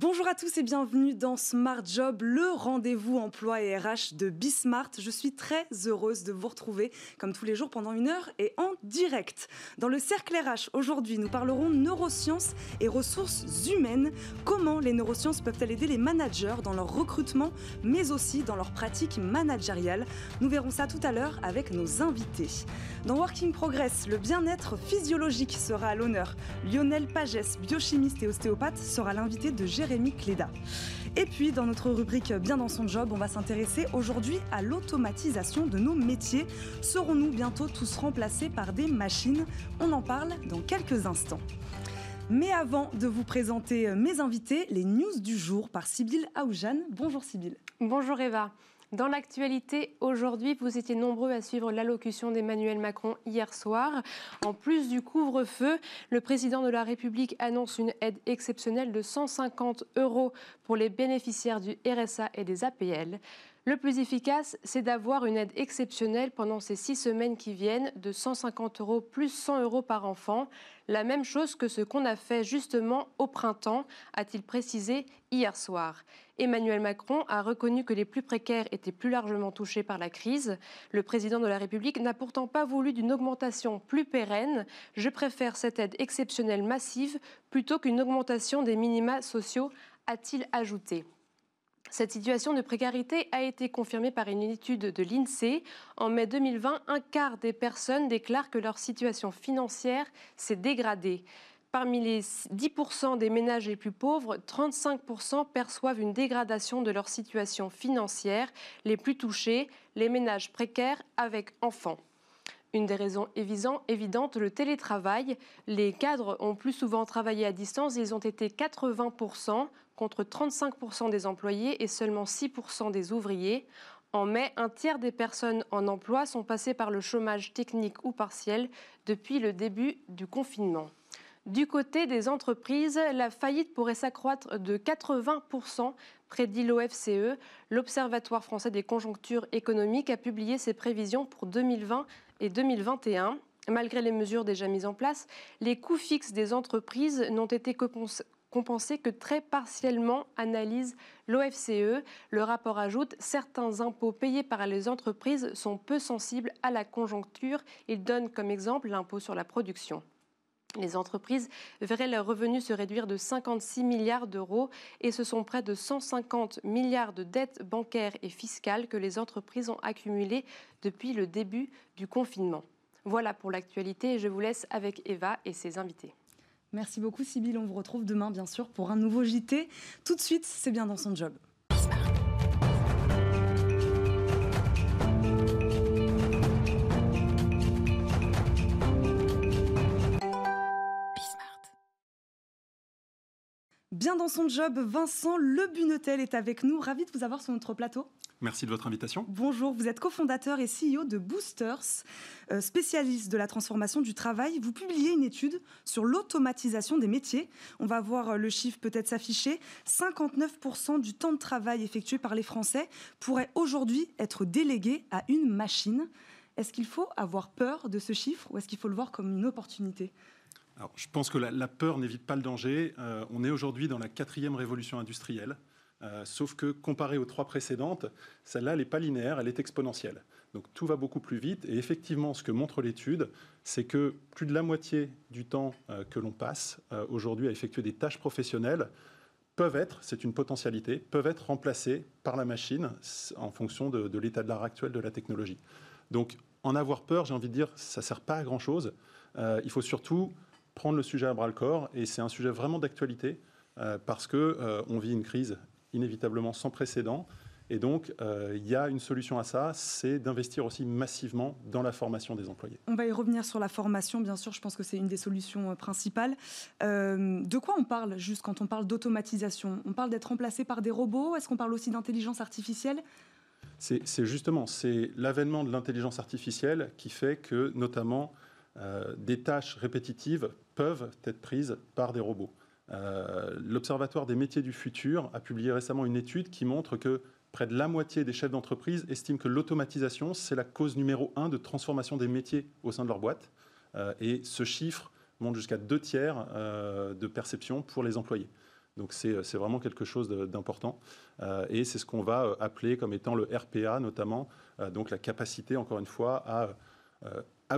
Bonjour à tous et bienvenue dans Smart Job, le rendez-vous emploi et RH de Bismart. Je suis très heureuse de vous retrouver comme tous les jours pendant une heure et en direct. Dans le cercle RH, aujourd'hui, nous parlerons neurosciences et ressources humaines. Comment les neurosciences peuvent-elles aider les managers dans leur recrutement, mais aussi dans leur pratique managériale? Nous verrons ça tout à l'heure avec nos invités. Dans Working Progress, le bien-être physiologique sera à l'honneur. Lionel Pagès, biochimiste et ostéopathe, sera l'invité de Jérémy Et puis, dans notre rubrique Bien dans son job, on va s'intéresser aujourd'hui à l'automatisation de nos métiers. Serons-nous bientôt tous remplacés par des machines? On en parle dans quelques instants. Mais avant de vous présenter mes invités, les news du jour par Sybille Aoujane. Bonjour Sybille. Bonjour Eva. Dans l'actualité, aujourd'hui, vous étiez nombreux à suivre l'allocution d'Emmanuel Macron hier soir. En plus du couvre-feu, le président de la République annonce une aide exceptionnelle de 150 euros pour les bénéficiaires du RSA et des APL. Le plus efficace, c'est d'avoir une aide exceptionnelle pendant ces six semaines qui viennent de 150 euros plus 100 euros par enfant. La même chose que ce qu'on a fait justement au printemps, a-t-il précisé hier soir. Emmanuel Macron a reconnu que les plus précaires étaient plus largement touchés par la crise. Le président de la République n'a pourtant pas voulu d'une augmentation plus pérenne. Je préfère cette aide exceptionnelle massive plutôt qu'une augmentation des minima sociaux, a-t-il ajouté. Cette situation de précarité a été confirmée par une étude de l'INSEE. En mai 2020, un quart des personnes déclarent que leur situation financière s'est dégradée. Parmi les 10% des ménages les plus pauvres, 35% perçoivent une dégradation de leur situation financière. Les plus touchés, les ménages précaires avec enfants. Une des raisons évidentes, le télétravail. Les cadres ont plus souvent travaillé à distance. Ils ont été 80% contre 35% des employés et seulement 6% des ouvriers. En mai, un tiers des personnes en emploi sont passées par le chômage technique ou partiel depuis le début du confinement. Du côté des entreprises, la faillite pourrait s'accroître de 80%, prédit l'OFCE. L'Observatoire français des conjonctures économiques a publié ses prévisions pour 2020 et 2021. Malgré les mesures déjà mises en place, les coûts fixes des entreprises n'ont été que compensé que très partiellement, analyse l'OFCE. Le rapport ajoute certains impôts payés par les entreprises sont peu sensibles à la conjoncture. Il donne comme exemple l'impôt sur la production. Les entreprises verraient leurs revenus se réduire de 56 milliards d'euros et ce sont près de 150 milliards de dettes bancaires et fiscales que les entreprises ont accumulées depuis le début du confinement. Voilà pour l'actualité et je vous laisse avec Eva et ses invités. Merci beaucoup Sybille, on vous retrouve demain bien sûr pour un nouveau JT. Tout de suite, c'est bien dans son job. Bien dans son job, Vincent Lebunetel est avec nous. Ravi de vous avoir sur notre plateau. Merci de votre invitation. Bonjour, vous êtes cofondateur et CEO de Boosters, euh, spécialiste de la transformation du travail. Vous publiez une étude sur l'automatisation des métiers. On va voir euh, le chiffre peut-être s'afficher. 59% du temps de travail effectué par les Français pourrait aujourd'hui être délégué à une machine. Est-ce qu'il faut avoir peur de ce chiffre ou est-ce qu'il faut le voir comme une opportunité? Je pense que la, peur n'évite pas le danger. Euh, on est aujourd'hui dans la quatrième révolution industrielle. Euh, sauf que comparé aux trois précédentes, celle-là, elle n'est pas linéaire, elle est exponentielle. Donc tout va beaucoup plus vite. Et effectivement, ce que montre l'étude, c'est que plus de la moitié du temps euh, que l'on passe aujourd'hui à effectuer des tâches professionnelles peuvent être, c'est une potentialité, peuvent être remplacées par la machine en fonction de, de l'état de l'art actuel de la technologie. Donc en avoir peur, j'ai envie de dire, ça ne sert pas à grand-chose. il faut surtout prendre le sujet à bras le corps et c'est un sujet vraiment d'actualité euh, parce que euh, on vit une crise inévitablement sans précédent. Et donc, euh, il y a une solution à ça, c'est d'investir aussi massivement dans la formation des employés. On va y revenir sur la formation, bien sûr, je pense que c'est une des solutions principales. de quoi on parle juste quand on parle d'automatisation? On parle d'être remplacé par des robots? Est-ce qu'on parle aussi d'intelligence artificielle? C'est justement, c'est l'avènement de l'intelligence artificielle qui fait que, notamment, des tâches répétitives peuvent être prises par des robots. Euh, L'Observatoire des métiers du futur a publié récemment une étude qui montre que près de la moitié des chefs d'entreprise estiment que l'automatisation, c'est la cause numéro un de transformation des métiers au sein de leur boîte. Euh, et ce chiffre monte jusqu'à deux tiers de perception pour les employés. Donc c'est vraiment quelque chose d'important. et c'est ce qu'on va appeler comme étant le RPA notamment, donc la capacité, encore une fois, à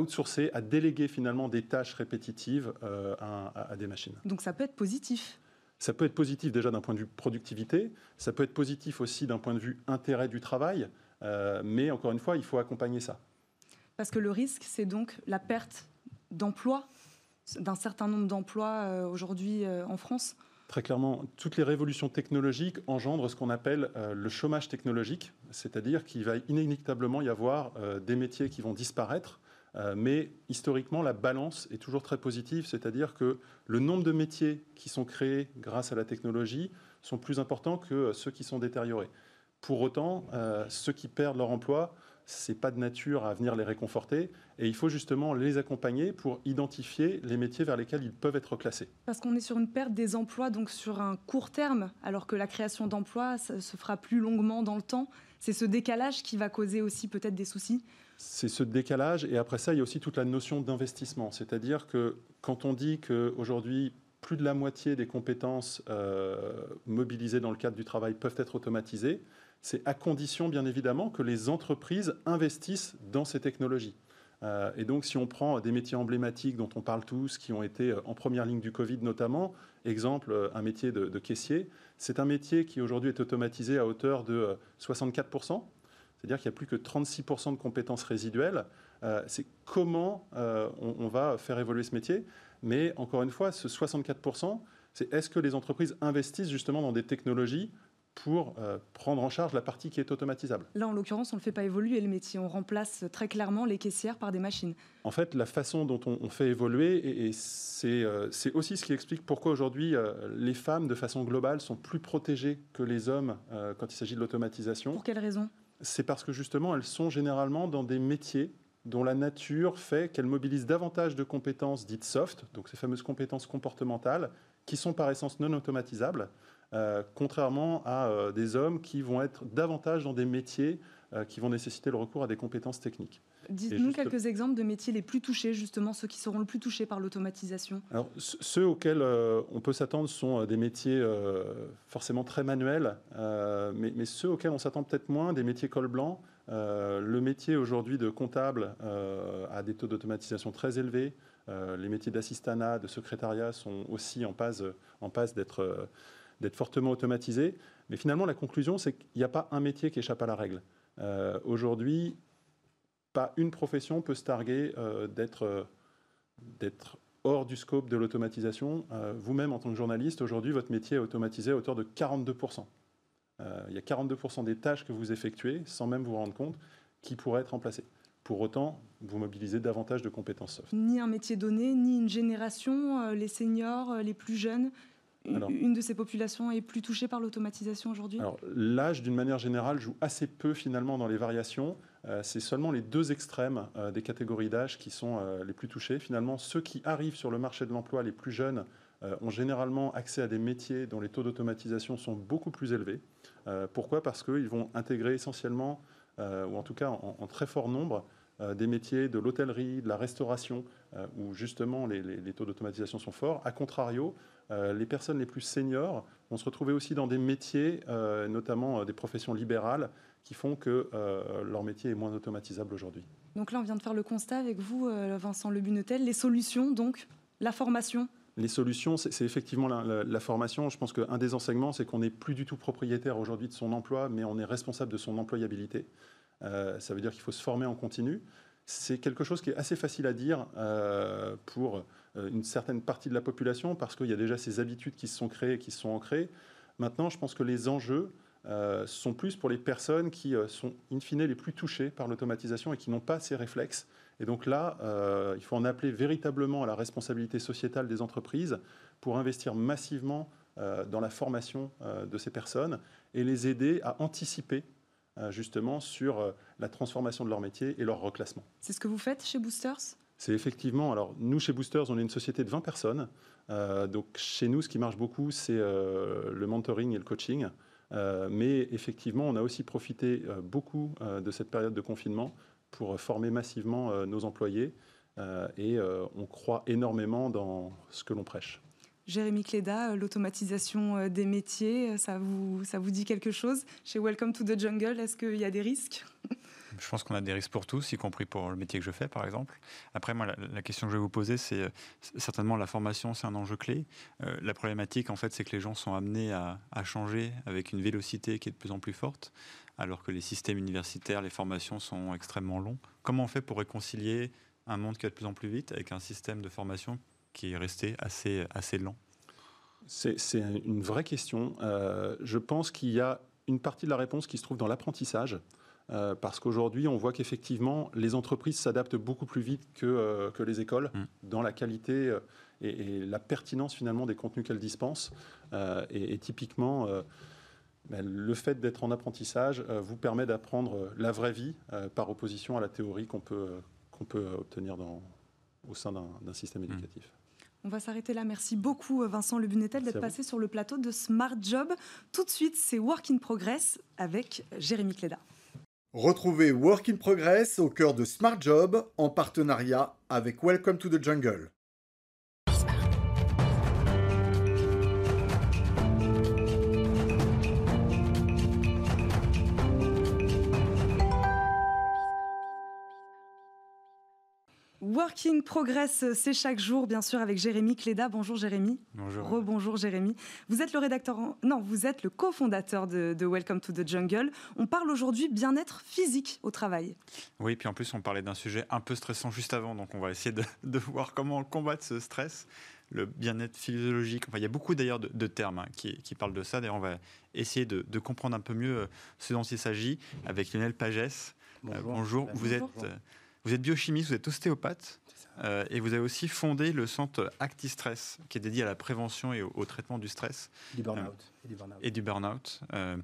outsourcer, à déléguer finalement des tâches répétitives à, des machines. Donc ça peut être positif. Ça peut être positif déjà d'un point de vue productivité, ça peut être positif aussi d'un point de vue intérêt du travail, mais encore une fois, il faut accompagner ça. Parce que le risque, c'est donc la perte d'emplois, d'un certain nombre d'emplois euh, aujourd'hui euh, en France. Très clairement, toutes les révolutions technologiques engendrent ce qu'on appelle euh, le chômage technologique, c'est-à-dire qu'il va inéluctablement y avoir des métiers qui vont disparaître, mais historiquement, la balance est toujours très positive, c'est-à-dire que le nombre de métiers qui sont créés grâce à la technologie sont plus importants que ceux qui sont détériorés. Pour autant, ceux qui perdent leur emploi c'est pas de nature à venir les réconforter et il faut justement les accompagner pour identifier les métiers vers lesquels ils peuvent être classés. Parce qu'on est sur une perte des emplois donc sur un court terme alors que la création d'emplois se fera plus longuement dans le temps. C'est ce décalage qui va causer aussi peut-être des soucis. C'est ce décalage. Et après ça il y a aussi toute la notion d'investissement, c'est-à-dire que quand on dit qu'aujourd'hui plus de la moitié des compétences euh, mobilisées dans le cadre du travail peuvent être automatisées, c'est à condition, bien évidemment, que les entreprises investissent dans ces technologies. Euh, et donc, si on prend des métiers emblématiques dont on parle tous, qui ont été euh, en première ligne du Covid notamment, exemple, un métier de, caissier, c'est un métier qui aujourd'hui est automatisé à hauteur de 64%, c'est-à-dire qu'il n'y a plus que 36% de compétences résiduelles. c'est comment on, on, va faire évoluer ce métier. Mais encore une fois, ce 64%, c'est est-ce que les entreprises investissent justement dans des technologies pour euh, prendre en charge la partie qui est automatisable? Là, en l'occurrence, on ne le fait pas évoluer le métier. On remplace très clairement les caissières par des machines. En fait, la façon dont on, fait évoluer, et, euh, c'est aussi ce qui explique pourquoi aujourd'hui euh, les femmes, de façon globale, sont plus protégées que les hommes quand il s'agit de l'automatisation. Pour quelle raison? C'est parce que justement, elles sont généralement dans des métiers dont la nature fait qu'elles mobilisent davantage de compétences dites soft, donc ces fameuses compétences comportementales, qui sont par essence non automatisables. Euh, contrairement à euh, des hommes qui vont être davantage dans des métiers euh, qui vont nécessiter le recours à des compétences techniques. Dites-nous quelques exemples de métiers les plus touchés, justement, ceux qui seront le plus touchés par l'automatisation. Alors, ceux auxquels on peut s'attendre sont des métiers forcément très manuels, mais, mais, ceux auxquels on s'attend peut-être moins, des métiers col blanc. le métier aujourd'hui de comptable a des taux d'automatisation très élevés. les métiers d'assistanat, de secrétariat sont aussi en passe, en passe d'être fortement automatisé. Mais finalement, la conclusion, c'est qu'il n'y a pas un métier qui échappe à la règle. Euh, aujourd'hui, pas une profession peut se targuer euh, euh, d'être hors du scope de l'automatisation. Vous-même, en tant que journaliste, aujourd'hui, votre métier est automatisé à hauteur de 42%. il y a 42% des tâches que vous effectuez, sans même vous rendre compte, qui pourraient être remplacées. Pour autant, vous mobilisez davantage de compétences soft. Ni un métier donné, ni une génération, les seniors, les plus jeunes, une de ces populations est plus touchée par l'automatisation aujourd'hui? Alors, l'âge, d'une manière générale, joue assez peu finalement dans les variations. Euh, c'est seulement les deux extrêmes euh, des catégories d'âge qui sont euh, les plus touchés. Finalement, ceux qui arrivent sur le marché de l'emploi, les plus jeunes, ont généralement accès à des métiers dont les taux d'automatisation sont beaucoup plus élevés. pourquoi? Parce qu'ils vont intégrer essentiellement, ou en tout cas en, très fort nombre, des métiers de l'hôtellerie, de la restauration, où justement les, les taux d'automatisation sont forts. A contrario, les personnes les plus seniors vont se retrouver aussi dans des métiers, euh, notamment euh, des professions libérales, qui font que leur métier est moins automatisable aujourd'hui. Donc là, on vient de faire le constat avec vous, Vincent Lebunetel. Les solutions, donc, la formation? Les solutions, c'est effectivement la, formation. Je pense qu'un des enseignements, c'est qu'on n'est plus du tout propriétaire aujourd'hui de son emploi, mais on est responsable de son employabilité. ça veut dire qu'il faut se former en continu. C'est quelque chose qui est assez facile à dire pour euh, une certaine partie de la population parce qu'il y a déjà ces habitudes qui se sont créées, qui se sont ancrées. Maintenant, je pense que les enjeux euh, sont plus pour les personnes qui euh, sont in fine les plus touchées par l'automatisation et qui n'ont pas ces réflexes. Et donc là, il faut en appeler véritablement à la responsabilité sociétale des entreprises pour investir massivement dans la formation de ces personnes et les aider à anticiper justement sur la transformation de leur métier et leur reclassement. C'est ce que vous faites chez Boosters? C'est effectivement, alors nous chez Boosters, on est une société de 20 personnes. Euh, donc chez nous, ce qui marche beaucoup, c'est euh, le mentoring et le coaching. Euh, mais effectivement, on a aussi profité beaucoup de cette période de confinement pour former massivement nos employés. et on croit énormément dans ce que l'on prêche. Jérémy Cléda, l'automatisation des métiers, ça vous, ça vous dit quelque chose? Chez Welcome to the Jungle, est-ce qu'il y a des risques? Je pense qu'on a des risques pour tous, y compris pour le métier que je fais, par exemple. Après, moi, la, question que je vais vous poser, c'est certainement la formation, c'est un enjeu clé. la problématique, en fait, c'est que les gens sont amenés à, à, changer avec une vélocité qui est de plus en plus forte alors que les systèmes universitaires, les formations sont extrêmement longs. Comment on fait pour réconcilier un monde qui va de plus en plus vite avec un système de formation qui est resté assez, assez lent? C'est une vraie question. Euh, je pense qu'il y a une partie de la réponse qui se trouve dans l'apprentissage. Euh, parce qu'aujourd'hui, on voit qu'effectivement, les entreprises s'adaptent beaucoup plus vite que, euh, que les écoles mm. dans la qualité et, la pertinence finalement des contenus qu'elles dispensent. Et, et, typiquement, ben, le fait d'être en apprentissage euh, vous permet d'apprendre euh, la vraie vie euh, par opposition à la théorie qu'on peut, qu'on peut obtenir dans, au sein d'un système mmh. éducatif. On va s'arrêter là. Merci beaucoup Vincent Le Bunetel d'être passé sur le plateau de Smart Job. Tout de suite, c'est Work in Progress avec Jérémy Cléda. Retrouvez Work in Progress au cœur de Smart Job en partenariat avec Welcome to the Jungle. Working Progress, c'est chaque jour, bien sûr, avec Jérémy Cléda. Bonjour Jérémy. Bonjour. Rebonjour Jérémy. Vous êtes le rédacteur, non, vous êtes le cofondateur de, Welcome to the Jungle. On parle aujourd'hui bien-être physique au travail. Oui, puis en plus, on parlait d'un sujet un peu stressant juste avant, donc on va essayer de, voir comment combattre ce stress le bien-être physiologique. Enfin, il y a beaucoup d'ailleurs de, termes hein, qui, parlent de ça. D'ailleurs, on va essayer de, comprendre un peu mieux euh, ce dont il s'agit avec Lionel Pagès. Bonjour. Euh, bonjour. Vous êtes euh, vous êtes biochimiste, vous êtes ostéopathe. Euh, et vous avez aussi fondé le centre ActiStress, qui est dédié à la prévention et au, traitement du stress. Du burn-out. Euh, et du burn-out. Euh,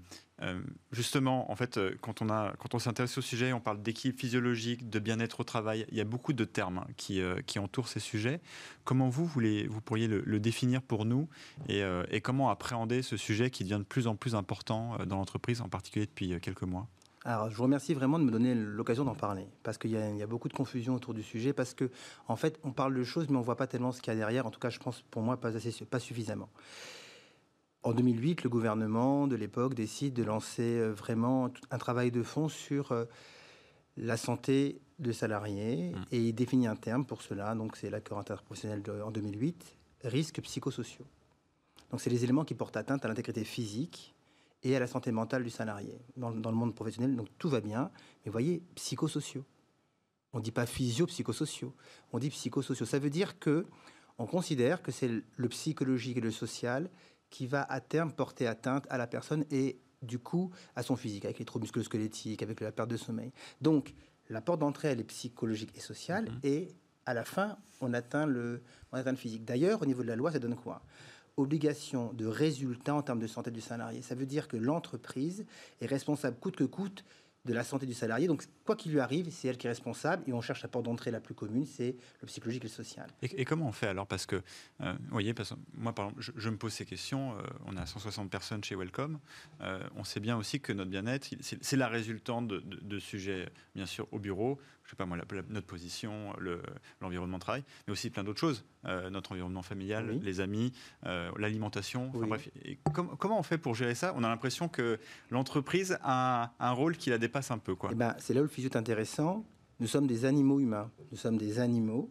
justement, en fait, quand on, a, quand on s'intéresse au sujet, on parle d'équilibre physiologique, de bien-être au travail. Il y a beaucoup de termes hein, qui, qui entourent ces sujets. Comment vous, voulez, vous pourriez le, définir pour nous et, et comment appréhender ce sujet qui devient de plus en plus important dans l'entreprise, en particulier depuis quelques mois? Alors, je vous remercie vraiment de me donner l'occasion d'en parler, parce qu'il y, a beaucoup de confusion autour du sujet, parce que en fait, on parle de choses, mais on voit pas tellement ce qu'il y a derrière. En tout cas, je pense pour moi pas assez, pas suffisamment. En 2008, le gouvernement de l'époque décide de lancer euh, vraiment un travail de fond sur euh, la santé de salariés mmh. et il définit un terme pour cela. Donc, c'est l'accord interprofessionnel en 2008, risques psychosociaux. Donc, c'est les éléments qui portent atteinte à l'intégrité physique, et à la santé mentale du salarié dans, le monde professionnel. Donc tout va bien, mais voyez, psychosociaux. On ne dit pas physio-psychosociaux, on dit psychosociaux. Ça veut dire que on considère que c'est le psychologique et le social qui va à terme porter atteinte à la personne et du coup à son physique, avec les troubles musculo-squelettiques, avec la perte de sommeil. Donc la porte d'entrée, elle est psychologique et sociale, mm-hmm. et à la fin, on atteint le, on atteint le physique. D'ailleurs, au niveau de la loi, ça donne quoi? Obligation de résultat en termes de santé du salarié. Ça veut dire que l'entreprise est responsable coûte que coûte de la santé du salarié. Donc, quoi qu'il lui arrive, c'est elle qui est responsable et on cherche la porte d'entrée la plus commune, c'est le psychologique et le social. Et, comment on fait alors? Parce que, euh, vous voyez, parce moi, par exemple, je, me pose ces questions. Euh, on a 160 personnes chez Welcome. Euh, on sait bien aussi que notre bien-être, c'est la résultante de, de, sujets, bien sûr, au bureau, je sais pas moi, notre position, l'environnement de travail, mais aussi plein d'autres choses. notre environnement familial, les amis, l'alimentation. Enfin, bref, comment on fait pour gérer ça? On a l'impression que l'entreprise a un, rôle qui la dépasse un peu. Quoi. Eh ben, c'est là où le physio est intéressant. Nous sommes des animaux humains. Nous sommes des animaux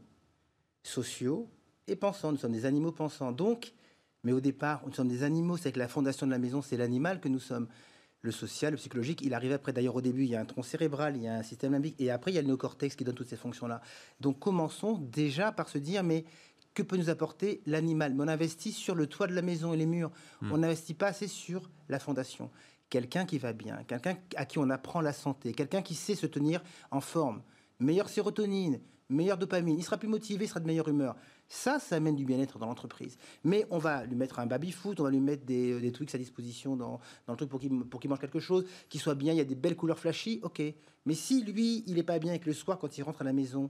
sociaux et pensants. Nous sommes des animaux pensants. Donc, mais au départ, nous sommes des animaux. C'est que la fondation de la maison, c'est l'animal que nous sommes le social, le psychologique. Il arrive après. D'ailleurs, au début, il y a un tronc cérébral, il y a un système limbique, et après, il y a le néocortex qui donne toutes ces fonctions-là. Donc, commençons déjà par se dire, mais que peut nous apporter l'animal? Mais on investit sur le toit de la maison et les murs. Hmm. On n'investit pas assez sur la fondation. Quelqu'un qui va bien, quelqu'un à qui on apprend la santé, quelqu'un qui sait se tenir en forme, meilleure sérotonine, meilleure dopamine, il sera plus motivé, il sera de meilleure humeur. Ça, ça amène du bien-être dans l'entreprise. Mais on va lui mettre un baby-foot, on va lui mettre des, des trucs à disposition dans, dans le truc pour qu'il pour mange quelque chose, qu'il soit bien, il y a des belles couleurs flashy, ok. Mais si lui, il n'est pas bien et que le soir, quand il rentre à la maison,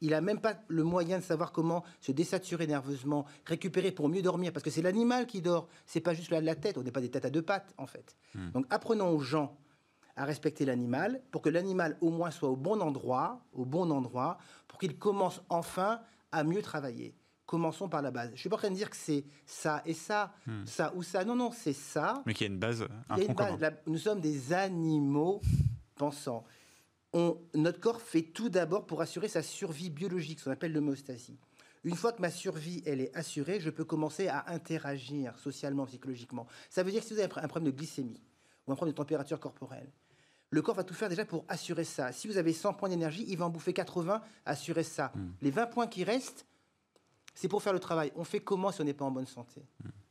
il n'a même pas le moyen de savoir comment se désaturer nerveusement, récupérer pour mieux dormir, parce que c'est l'animal qui dort, c'est pas juste la, la tête, on n'est pas des têtes à deux pattes en fait. Hmm. Donc apprenons aux gens à respecter l'animal pour que l'animal au moins soit au bon endroit, au bon endroit, pour qu'il commence enfin à mieux travailler. Commençons par la base. Je ne suis pas en train de dire que c'est ça et ça, Hmm. ça ou ça. Non, non, c'est ça. Mais qu'il y a une base, un Il y a tronc une base. commun. La- nous sommes des animaux pensants. On- notre corps fait tout d'abord pour assurer sa survie biologique, ce qu'on appelle l'homéostasie. Une fois que ma survie elle est assurée, je peux commencer à interagir socialement, psychologiquement. Ça veut dire que si vous avez un problème de glycémie ou un problème de température corporelle, le corps va tout faire déjà pour assurer ça. Si vous avez 100 points d'énergie, il va en bouffer 80, assurer ça. Les 20 points qui restent, c'est pour faire le travail. On fait comment si on n'est pas en bonne santé?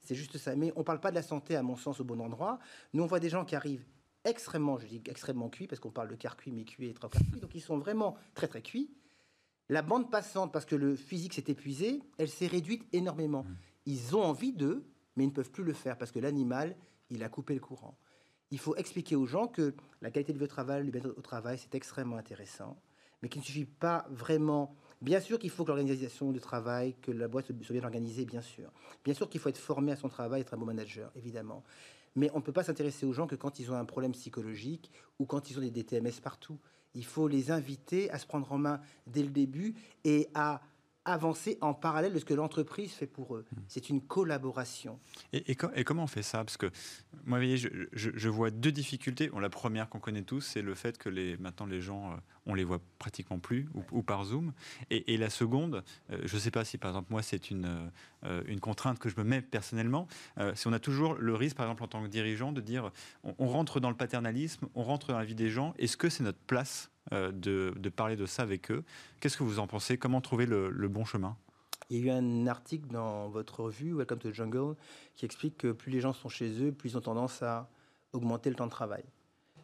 C'est juste ça. Mais on ne parle pas de la santé, à mon sens, au bon endroit. Nous, on voit des gens qui arrivent extrêmement, je dis extrêmement cuits, parce qu'on parle de quart cuit, mi-cuit et trois quarts cuit. Donc, ils sont vraiment très, très cuits. La bande passante, parce que le physique s'est épuisé, elle s'est réduite énormément. Ils ont envie d'eux, mais ils ne peuvent plus le faire parce que l'animal, il a coupé le courant. Il faut expliquer aux gens que la qualité de vie au travail, le bien-être au travail, c'est extrêmement intéressant, mais qu'il ne suffit pas vraiment. Bien sûr qu'il faut que l'organisation du travail, que la boîte soit bien organisée, bien sûr. Bien sûr qu'il faut être formé à son travail, être un bon manager, évidemment. Mais on ne peut pas s'intéresser aux gens que quand ils ont un problème psychologique ou quand ils ont des DTMS partout. Il faut les inviter à se prendre en main dès le début et à avancer en parallèle de ce que l'entreprise fait pour eux. C'est une collaboration. Et, et co- et comment on fait ça? Parce que moi, vous voyez, je, je- je vois deux difficultés. Bon, la première qu'on connaît tous, c'est le fait que les, maintenant les gens, euh, on les voit pratiquement plus ou, ou par Zoom. Et, et la seconde, euh, je ne sais pas si par exemple moi c'est une, euh, une contrainte que je me mets personnellement, euh, si on a toujours le risque, par exemple en tant que dirigeant, de dire on, on rentre dans le paternalisme, on rentre dans la vie des gens. Est-ce que c'est notre place? Euh, de, de parler de ça avec eux Qu'est-ce que vous en pensez? Comment trouver le, le bon chemin? Il y a eu un article dans votre revue, Welcome to the Jungle, qui explique que plus les gens sont chez eux, plus ils ont tendance à augmenter le temps de travail.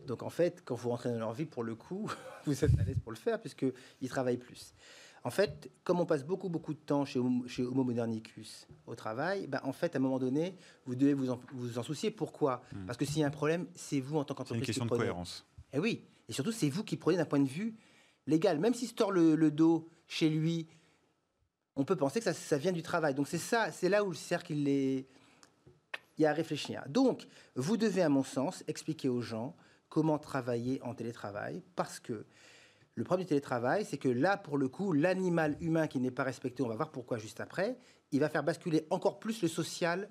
Donc en fait, quand vous rentrez dans leur vie, pour le coup, vous êtes à l'aise pour le faire, puisqu'ils travaillent plus. En fait, comme on passe beaucoup, beaucoup de temps chez, Homo- chez Homo modernicus au travail, ben, en fait, à un moment donné, vous devez vous en, vous en soucier. Pourquoi? Parce que s'il y a un problème, c'est vous en tant C'est une qu'entreprise question de cohérence. Eh oui, et surtout, c'est vous qui prenez d'un point de vue légal. Même s'il se tord le, dos chez lui, on peut penser que ça, ça vient du travail. Donc c'est ça, c'est là où le cercle, il est... Il y a à réfléchir. Donc, vous devez, à mon sens, expliquer aux gens comment travailler en télétravail, parce que le problème du télétravail, c'est que là, pour le coup, l'animal humain qui n'est pas respecté, on va voir pourquoi juste après, il va faire basculer encore plus le social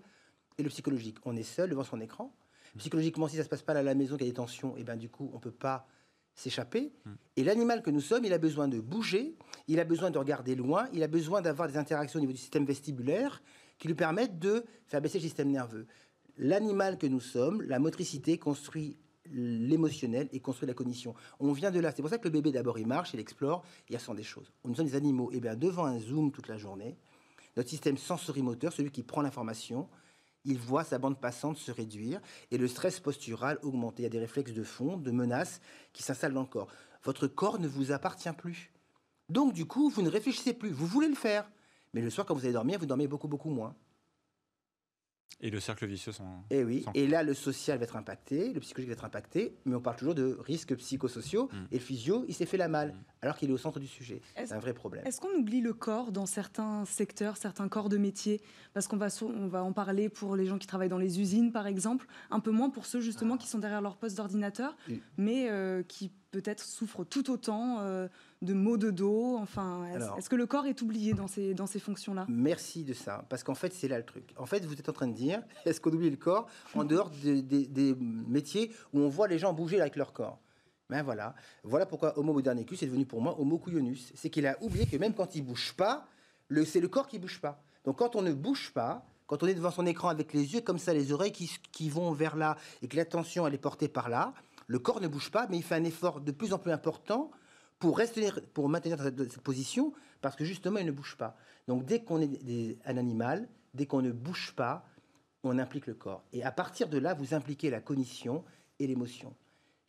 et le psychologique. On est seul devant son écran. Psychologiquement, si ça se passe pas à la maison, qu'il y a des tensions, et ben du coup, on peut pas s'échapper. Et l'animal que nous sommes, il a besoin de bouger, il a besoin de regarder loin, il a besoin d'avoir des interactions au niveau du système vestibulaire qui lui permettent de faire baisser le système nerveux. L'animal que nous sommes, la motricité construit l'émotionnel et construit la cognition. On vient de là. C'est pour ça que le bébé, d'abord, il marche, il explore, il ressent des choses. Nous sommes des animaux. Et bien, devant un zoom toute la journée, notre système sensorimoteur, celui qui prend l'information, il voit sa bande passante se réduire et le stress postural augmenter. Il y a des réflexes de fond, de menaces qui s'installent dans le corps. Votre corps ne vous appartient plus. Donc, du coup, vous ne réfléchissez plus. Vous voulez le faire. Mais le soir, quand vous allez dormir, vous dormez beaucoup, beaucoup moins. Et le cercle vicieux. Et Eh oui, Sans- et là, le social va être impacté, le psychologique va être impacté, mais on parle toujours de risques psychosociaux, Mm. et le physio, il s'est fait la malle, Mm. Alors qu'il est au centre du sujet. C'est un vrai problème. Est-ce qu'on oublie le corps dans certains secteurs, certains corps de métier? Parce qu'on va, on va en parler pour les gens qui travaillent dans les usines, par exemple, un peu moins pour ceux justement qui sont derrière leur poste d'ordinateur, mais euh, qui peut-être souffrent tout autant euh, de maux de dos. Enfin, est-ce que le corps est oublié dans ces, dans ces fonctions-là? Merci de ça, parce qu'en fait, c'est là le truc. En fait, vous êtes en train de dire, est-ce qu'on oublie le corps en dehors de- de- des métiers où on voit les gens bouger avec leur corps? Ben voilà, voilà pourquoi Homo modernicus est devenu pour moi Homo couillonus. C'est qu'il a oublié que même quand il bouge pas, c'est le corps qui bouge pas. Donc quand on ne bouge pas, quand on est devant son écran avec les yeux comme ça, les oreilles qui, vont vers là, et que l'attention elle est portée par là, le corps ne bouge pas, mais il fait un effort de plus en plus important pour, rester, pour maintenir cette, position, parce que justement, il ne bouge pas. Donc dès qu'on est un animal, dès qu'on ne bouge pas, on implique le corps. Et à partir de là, vous impliquez la cognition et l'émotion.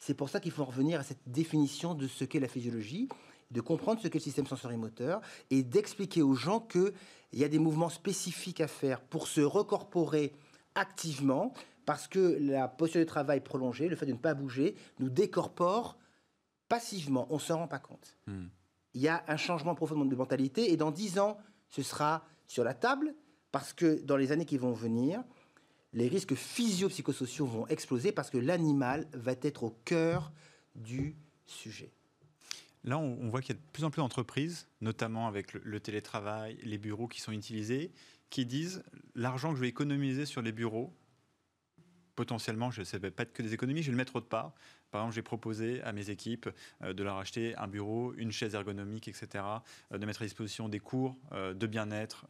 C'est pour ça qu'il faut revenir à cette définition de ce qu'est la physiologie, de comprendre ce qu'est le système sensorimoteur et d'expliquer aux gens qu'il y a des mouvements spécifiques à faire pour se recorporer activement, parce que la posture de travail prolongée, le fait de ne pas bouger, nous décorpore passivement. On ne s'en rend pas compte. Hmm. Il y a un changement profond de mentalité et dans dix ans, ce sera sur la table parce que dans les années qui vont venir, les risques physio-psychosociaux vont exploser parce que l'animal va être au cœur du sujet. Là, on, voit qu'il y a de plus en plus d'entreprises, notamment avec le, télétravail, les bureaux qui sont utilisés, qui disent l'argent que je vais économiser sur les bureaux, potentiellement, je ne sais pas être que des économies, je vais le mettre autre part. Par exemple, j'ai proposé à mes équipes euh, de leur acheter un bureau, une chaise ergonomique, etc., euh, de mettre à disposition des cours euh, de bien-être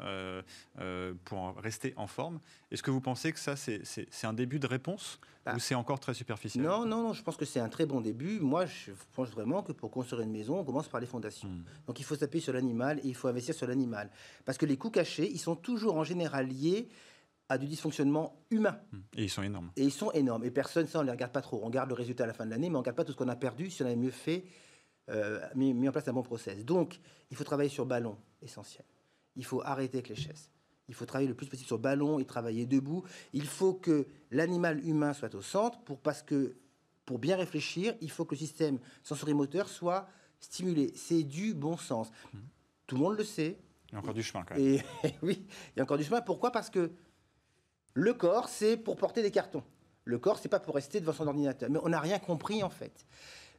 pour rester en forme. Est-ce que vous pensez que ça, c'est un début de réponse bah. ou c'est encore très superficiel? Non, non, non, je pense que c'est un très bon début. Moi, je pense vraiment que pour construire une maison, on commence par les fondations. Hmm. Donc il faut s'appuyer sur l'animal et il faut investir sur l'animal. Parce que les coûts cachés, ils sont toujours en général liés à du dysfonctionnement humain. Hmm. Et ils sont énormes. Et ils sont énormes. Et personne, ça, on ne les regarde pas trop. On regarde le résultat à la fin de l'année, mais on ne regarde pas tout ce qu'on a perdu si on avait mieux fait, euh, mis, en place un bon process. Donc, il faut travailler sur ballon, essentiel. Il faut arrêter avec les chaises. Il faut travailler le plus possible sur ballon et travailler debout. Il faut que l'animal humain soit au centre pour, parce que, pour bien réfléchir, il faut que le système sensorimoteur soit stimulé. C'est du bon sens. Hmm. Tout le monde le sait. Il y a encore du chemin quand même. Et, oui, il y a encore du chemin. Pourquoi? Parce que le corps, c'est pour porter des cartons. Le corps, c'est pas pour rester devant son ordinateur. Mais on n'a rien compris en fait.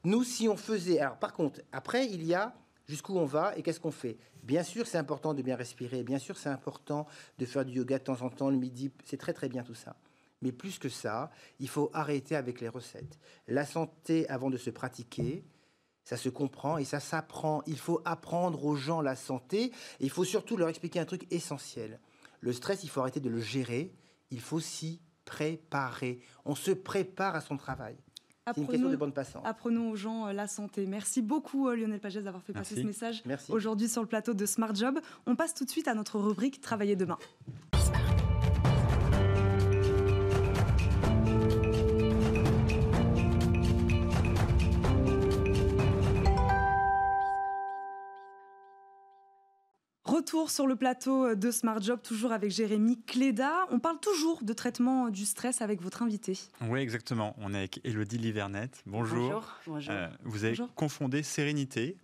Nous, si on faisait. Alors, par contre, après, il y a jusqu'où on va et qu'est-ce qu'on fait? Bien sûr, c'est important de bien respirer. Bien sûr, c'est important de faire du yoga de temps en temps le midi. C'est très très bien tout ça. Mais plus que ça, il faut arrêter avec les recettes. La santé, avant de se pratiquer, ça se comprend et ça s'apprend. Il faut apprendre aux gens la santé. Et il faut surtout leur expliquer un truc essentiel. Le stress, il faut arrêter de le gérer il faut s'y préparer. On se prépare à son travail. C'est une question de bonne passante. Apprenons aux gens euh, la santé. Merci beaucoup euh, Lionel Pagès d'avoir fait passer ce message aujourd'hui sur le plateau de Smart Job. On passe tout de suite à notre rubrique Travailler demain. Retour sur le plateau de Smart Job, toujours avec Jérémy Cléda. On parle toujours de traitement du stress avec votre invité. Oui, exactement. On est avec Elodie Livernette. Bonjour. Bonjour. Euh, vous avez confondé Sérénité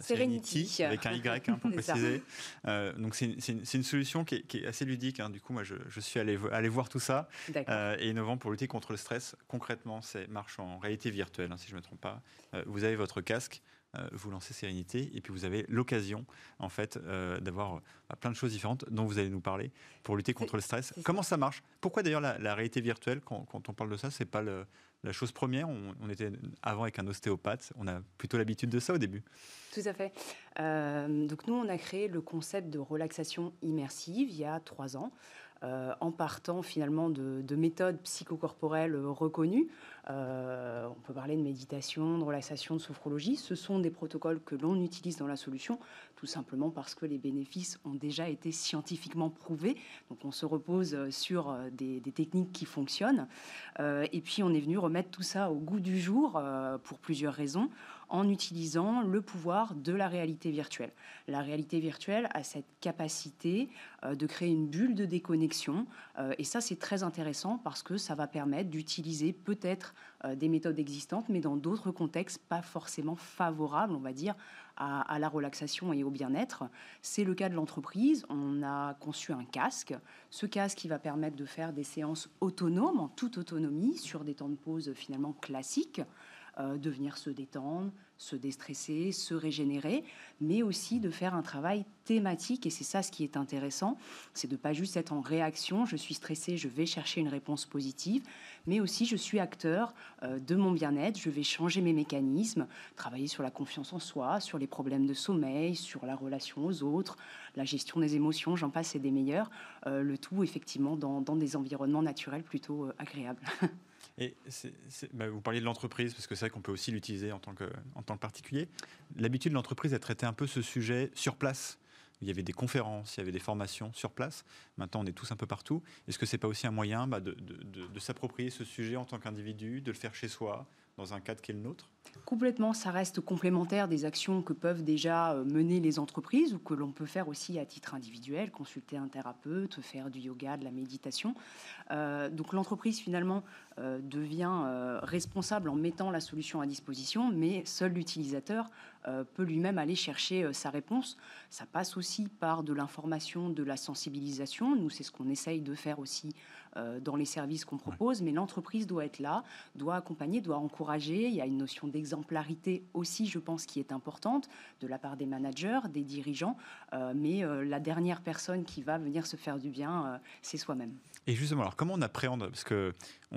Serenity, avec un Y hein, pour préciser. Euh, donc c'est une, solution qui est, assez ludique. Hein. Du coup, moi, je, suis allé, allé, voir tout ça euh, et innovant pour lutter contre le stress. Concrètement, c'est marche en réalité virtuelle, hein, si je ne me trompe pas. vous avez votre casque, euh, vous lancez Sérénité et puis vous avez l'occasion en fait euh, d'avoir euh, plein de choses différentes dont vous allez nous parler pour lutter contre le stress. Comment ça marche? Pourquoi d'ailleurs la, réalité virtuelle quand, on parle de ça c'est pas la chose première? On, était avant avec un ostéopathe, on a plutôt l'habitude de ça au début. Tout à fait. donc nous on a créé le concept de relaxation immersive il y a trois ans. En partant finalement de, de méthodes psychocorporelles reconnues. Euh, on peut parler de méditation, de relaxation, de sophrologie. Ce sont des protocoles que l'on utilise dans la solution, tout simplement parce que les bénéfices ont déjà été scientifiquement prouvés. Donc on se repose euh, sur euh, des, techniques qui fonctionnent. et puis on est venu remettre tout ça au goût du jour pour plusieurs raisons en utilisant le pouvoir de la réalité virtuelle. La réalité virtuelle a cette capacité de créer une bulle de déconnexion et ça c'est très intéressant parce que ça va permettre d'utiliser peut-être euh, des méthodes existantes, mais dans d'autres contextes pas forcément favorables, on va dire, à, la relaxation et au bien-être. C'est le cas de l'entreprise. On a conçu un casque. Ce casque qui va permettre de faire des séances autonomes, en toute autonomie, sur des temps de pause finalement classiques, euh, de venir se détendre, se déstresser, se régénérer, mais aussi de faire un travail thématique. Et c'est ça ce qui est intéressant, c'est de pas juste être en réaction, je suis stressé, je vais chercher une réponse positive, mais aussi je suis acteur euh, de mon bien-être, je vais changer mes mécanismes, travailler sur la confiance en soi, sur les problèmes de sommeil, sur la relation aux autres, la gestion des émotions, j'en passe et des meilleurs, euh, le tout effectivement dans, des environnements naturels plutôt euh, agréables. Et bah, vous parliez de l'entreprise, parce que c'est vrai qu'on peut aussi l'utiliser en, tant que, en tant particulier. L'habitude de l'entreprise a traité un peu ce sujet sur place. Il y avait des conférences, il y avait des formations sur place. Maintenant, on est tous un peu partout. Est-ce que ce n'est pas aussi un moyen bah, de s'approprier ce sujet en tant qu'individu, de le faire chez soi, dans un cadre qui est le nôtre? Complètement, ça reste complémentaire des actions que peuvent déjà euh, mener les entreprises ou que l'on peut faire aussi à titre individuel, consulter un thérapeute, faire du yoga, de la méditation. Euh, donc l'entreprise finalement euh, devient responsable en mettant la solution à disposition, mais seul l'utilisateur peut lui-même aller chercher sa réponse. Ça passe aussi par de l'information, de la sensibilisation. Nous, c'est ce qu'on essaye de faire aussi dans les services qu'on propose, mais l'entreprise doit être là, doit accompagner, doit encourager. Il y a une notion d'exemplarité aussi, je pense, qui est importante de la part des managers, des dirigeants, euh, mais euh, la dernière personne qui va venir se faire du bien, c'est soi-même. Et justement, alors comment on appréhende? Parce que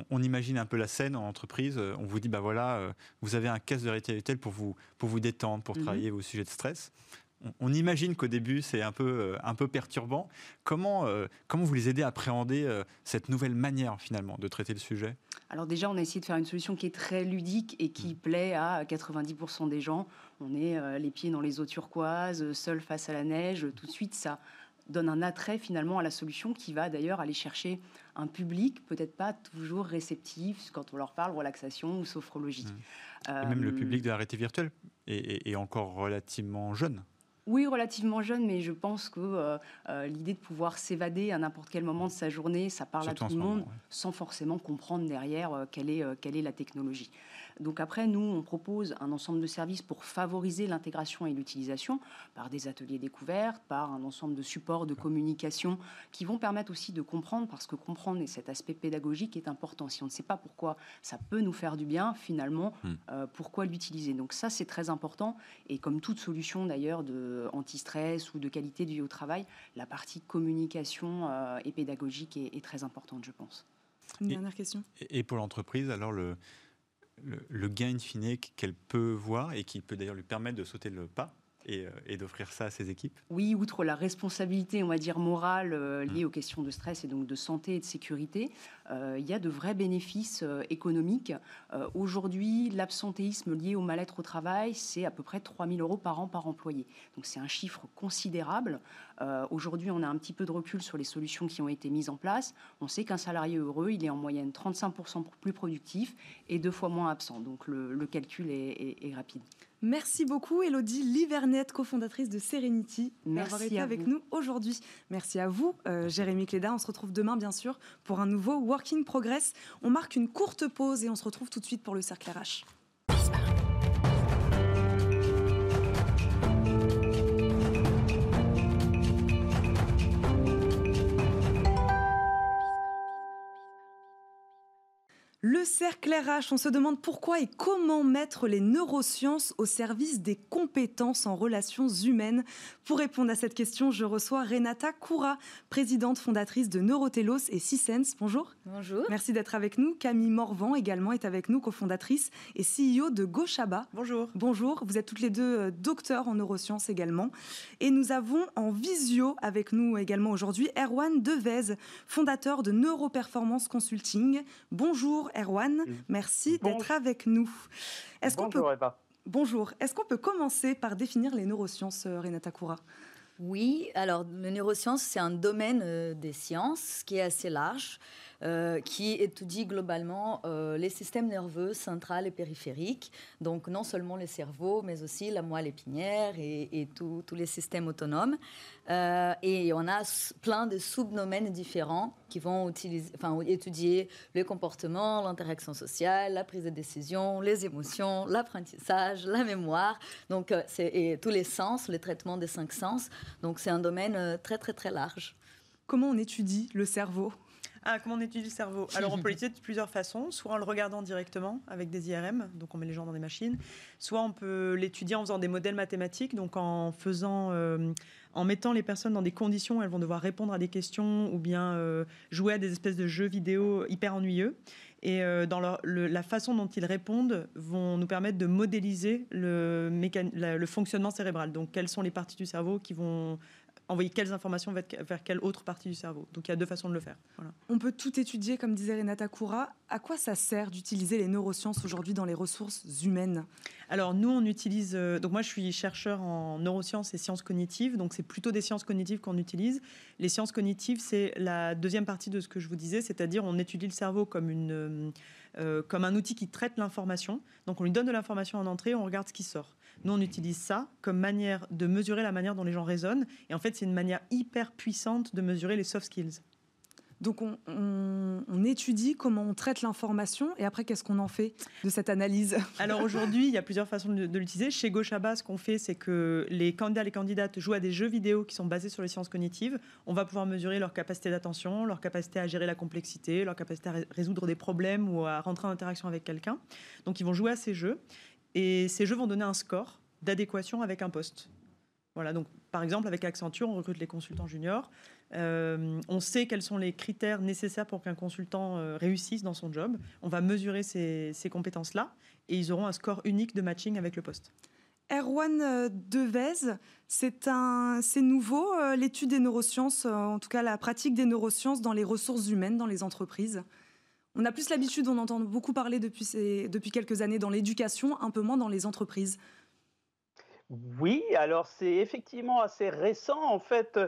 on, imagine un peu la scène en entreprise. On vous dit, bah voilà, vous avez un caisse de réalité pour vous pour vous détendre, pour mhm. travailler vos sujets de stress on, imagine qu'au début, c'est un peu, euh, un peu perturbant. Comment, euh, comment vous les aidez à appréhender euh, cette nouvelle manière, finalement, de traiter le sujet? Alors déjà, on a essayé de faire une solution qui est très ludique et qui mm. plaît à 90% des gens. On est les pieds dans les eaux turquoises, seul face à la neige. Tout de suite, ça donne un attrait finalement à la solution qui va d'ailleurs aller chercher un public peut-être pas toujours réceptif quand on leur parle relaxation ou sophrologie. Mm. Et même le public de la réalité virtuelle est encore relativement jeune. Oui, relativement jeune, mais je pense que euh, euh, l'idée de pouvoir s'évader à n'importe quel moment de sa journée, ça parle à tout le monde, sans forcément comprendre derrière euh, quelle, est, quelle est la technologie. Donc après, nous, on propose un ensemble de services pour favoriser l'intégration et l'utilisation par des ateliers découvertes, par un ensemble de supports de communication qui vont permettre aussi de comprendre, parce que comprendre cet aspect pédagogique est important. Si on ne sait pas pourquoi ça peut nous faire du bien, finalement, hmm. euh, pourquoi l'utiliser? Donc ça, c'est très important. Et comme toute solution d'ailleurs de anti-stress ou de qualité de vie au travail, la partie communication euh, et pédagogique est, très importante, je pense. Une dernière question. Et pour l'entreprise, alors le, gain in fine qu'elle peut voir et qui peut d'ailleurs lui permettre de sauter le pas et, euh, d'offrir ça à ses équipes Oui, outre la responsabilité, on va dire, morale euh, liée mmh. aux questions de stress et donc de santé et de sécurité, euh, il y a de vrais bénéfices économiques. Aujourd'hui, l'absentéisme lié au mal-être au travail, c'est à peu près 3 000 euros par an par employé. Donc c'est un chiffre considérable. Aujourd'hui, on a un petit peu de recul sur les solutions qui ont été mises en place. On sait qu'un salarié heureux, il est en moyenne 35% plus productif et deux fois moins absent. Donc le, calcul est, rapide. Merci beaucoup, Elodie Livernette, cofondatrice de Serenity, d'avoir été avec nous aujourd'hui. Merci à vous, euh, Jérémy Cléda. On se retrouve demain, bien sûr, pour un nouveau Working Progress. On marque une courte pause et on se retrouve tout de suite pour le cercle RH. Le cercle RH, on se demande pourquoi et comment mettre les neurosciences au service des compétences en relations humaines. Pour répondre à cette question, je reçois Renata Koura, présidente fondatrice de Neurotelos et Sisens. Bonjour. Bonjour. Merci d'être avec nous. Camille Morvan également est avec nous, cofondatrice et CEO de Gochaba. Bonjour. Bonjour. Vous êtes toutes les deux euh, docteurs en neurosciences également. Et nous avons en visio avec nous également aujourd'hui Erwan Devez, fondateur de Neuroperformance Consulting. Bonjour Erwan. Merci d'être avec nous. Est-ce Bonjour, peut... Eva. Bonjour. Est-ce qu'on peut commencer par définir les neurosciences, euh, Renata Koura Oui, alors les neurosciences, c'est un domaine euh, des sciences qui est assez large. Euh, qui étudie globalement euh, les systèmes nerveux central et périphériques, donc non seulement le cerveau, mais aussi la moelle épinière et, tous les systèmes autonomes. Euh, et on a plein de sous-domaines différents qui vont étudier le comportement, l'interaction sociale, la prise de décision, les émotions, l'apprentissage, la mémoire, donc et tous les sens, le traitement des cinq sens. Donc c'est un domaine très très très large. Comment on étudie le cerveau? Ah, comment on étudie le cerveau Alors, on peut l'étudier de plusieurs façons. Soit en le regardant directement avec des IRM, donc on met les gens dans des machines. Soit on peut l'étudier en faisant des modèles mathématiques, donc en faisant, euh, en mettant les personnes dans des conditions où elles vont devoir répondre à des questions ou bien euh, jouer à des espèces de jeux vidéo hyper ennuyeux. Et euh, dans la façon dont ils répondent vont nous permettre de modéliser le, le fonctionnement cérébral. Donc, quelles sont les parties du cerveau qui vont envoyer quelles informations vers, quelle autre partie du cerveau. Donc il y a deux façons de le faire. On peut tout étudier, comme disait Renata Koura. À quoi ça sert d'utiliser les neurosciences aujourd'hui dans les ressources humaines? Alors nous, on utilise... Euh, donc moi, je suis chercheur en neurosciences et sciences cognitives. Donc c'est plutôt des sciences cognitives qu'on utilise. Les sciences cognitives, c'est la deuxième partie de ce que je vous disais, c'est-à-dire on étudie le cerveau comme une... Euh, euh, comme un outil qui traite l'information. Donc on lui donne de l'information en entrée, on regarde ce qui sort. Nous, on utilise ça comme manière de mesurer la manière dont les gens raisonnent. Et en fait, c'est une manière hyper puissante de mesurer les soft skills. Donc on, étudie comment on traite l'information et après qu'est-ce qu'on en fait de cette analyse? Alors aujourd'hui, il y a plusieurs façons de, l'utiliser. Chez Gochaba, ce qu'on fait, c'est que les candidats et les candidates jouent à des jeux vidéo qui sont basés sur les sciences cognitives. On va pouvoir mesurer leur capacité d'attention, leur capacité à gérer la complexité, leur capacité à résoudre des problèmes ou à rentrer en interaction avec quelqu'un. Donc ils vont jouer à ces jeux et ces jeux vont donner un score d'adéquation avec un poste. Voilà, donc par exemple, avec Accenture, on recrute les consultants juniors. Euh, on sait quels sont les critères nécessaires pour qu'un consultant euh, réussisse dans son job. On va mesurer ces, compétences-là et ils auront un score unique de matching avec le poste. Erwan euh, Devez, c'est nouveau l'étude des neurosciences, en tout cas la pratique des neurosciences dans les ressources humaines, dans les entreprises? On a plus l'habitude, on entend beaucoup parler depuis, depuis quelques années dans l'éducation, un peu moins dans les entreprises. Oui, alors c'est effectivement assez récent. En fait,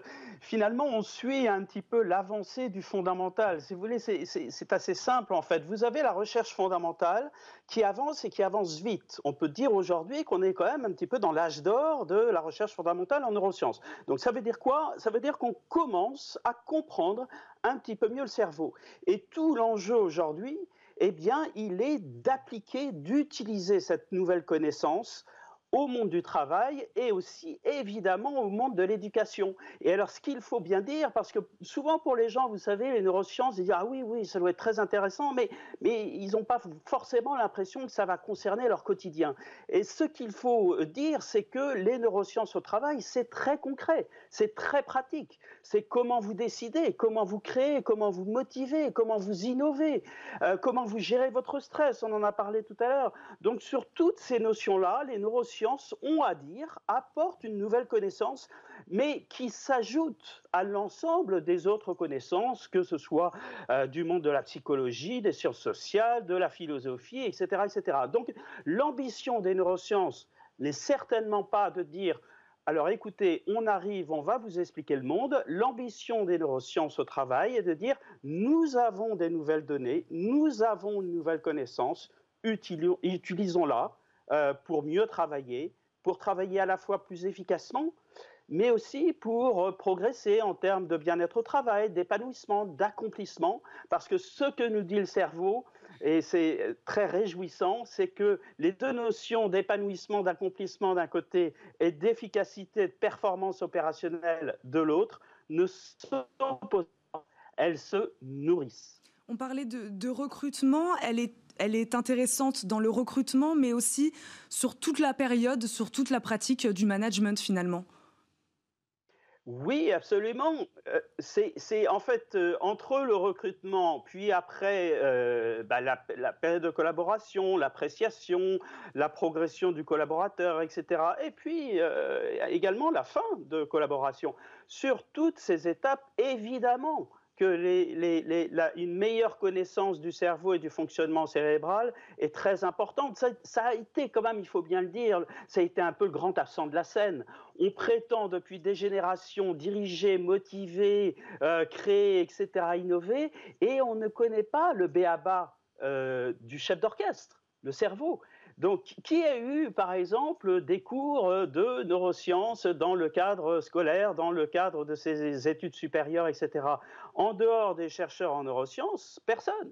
finalement, on suit un petit peu l'avancée du fondamental. Si vous voulez, c'est assez simple en fait. Vous avez la recherche fondamentale qui avance et qui avance vite. On peut dire aujourd'hui qu'on est quand même un petit peu dans l'âge d'or de la recherche fondamentale en neurosciences. Donc ça veut dire quoi? Ça veut dire qu'on commence à comprendre un petit peu mieux le cerveau. Et tout l'enjeu aujourd'hui, eh bien, il est d'appliquer, d'utiliser cette nouvelle connaissance au monde du travail et aussi évidemment au monde de l'éducation. Et alors ce qu'il faut bien dire, parce que souvent pour les gens, vous savez, les neurosciences, ils disent ah oui, oui, ça doit être très intéressant, mais, mais ils n'ont pas forcément l'impression que ça va concerner leur quotidien. Et ce qu'il faut dire, c'est que les neurosciences au travail, c'est très concret, c'est très pratique. C'est comment vous décidez, comment vous créez, comment vous motivez, comment vous innovez, euh, comment vous gérez votre stress, on en a parlé tout à l'heure. Donc sur toutes ces notions-là, les neurosciences ont à dire, apportent une nouvelle connaissance, mais qui s'ajoute à l'ensemble des autres connaissances, que ce soit euh, du monde de la psychologie, des sciences sociales, de la philosophie, etc. etc. Donc l'ambition des neurosciences n'est certainement pas de dire alors écoutez, on arrive, on va vous expliquer le monde. L'ambition des neurosciences au travail est de dire nous avons des nouvelles données, nous avons une nouvelle connaissance, utilisons-la euh, pour mieux travailler, pour travailler à la fois plus efficacement, mais aussi pour euh, progresser en termes de bien-être au travail, d'épanouissement, d'accomplissement, parce que ce que nous dit le cerveau, et c'est très réjouissant, c'est que les deux notions d'épanouissement, d'accomplissement d'un côté et d'efficacité, de performance opérationnelle de l'autre ne s'opposent pas, elles se nourrissent. On parlait de, de recrutement, elle est elle est intéressante dans le recrutement, mais aussi sur toute la période, sur toute la pratique du management finalement. Oui, absolument. Euh, c'est en fait euh, entre le recrutement, puis après euh, bah, la, période de collaboration, l'appréciation, la progression du collaborateur, etc. Et puis également la fin de collaboration. Sur toutes ces étapes, évidemment, que une meilleure connaissance du cerveau et du fonctionnement cérébral est très importante. Ça, a été quand même, il faut bien le dire, ça a été un peu le grand absent de la scène. On prétend depuis des générations diriger, motiver, euh, créer, etc., innover, et on ne connaît pas le béaba euh, du chef d'orchestre, le cerveau. Donc, qui a eu, par exemple, des cours de neurosciences dans le cadre scolaire, dans le cadre de ses études supérieures, etc. En dehors des chercheurs en neurosciences, personne.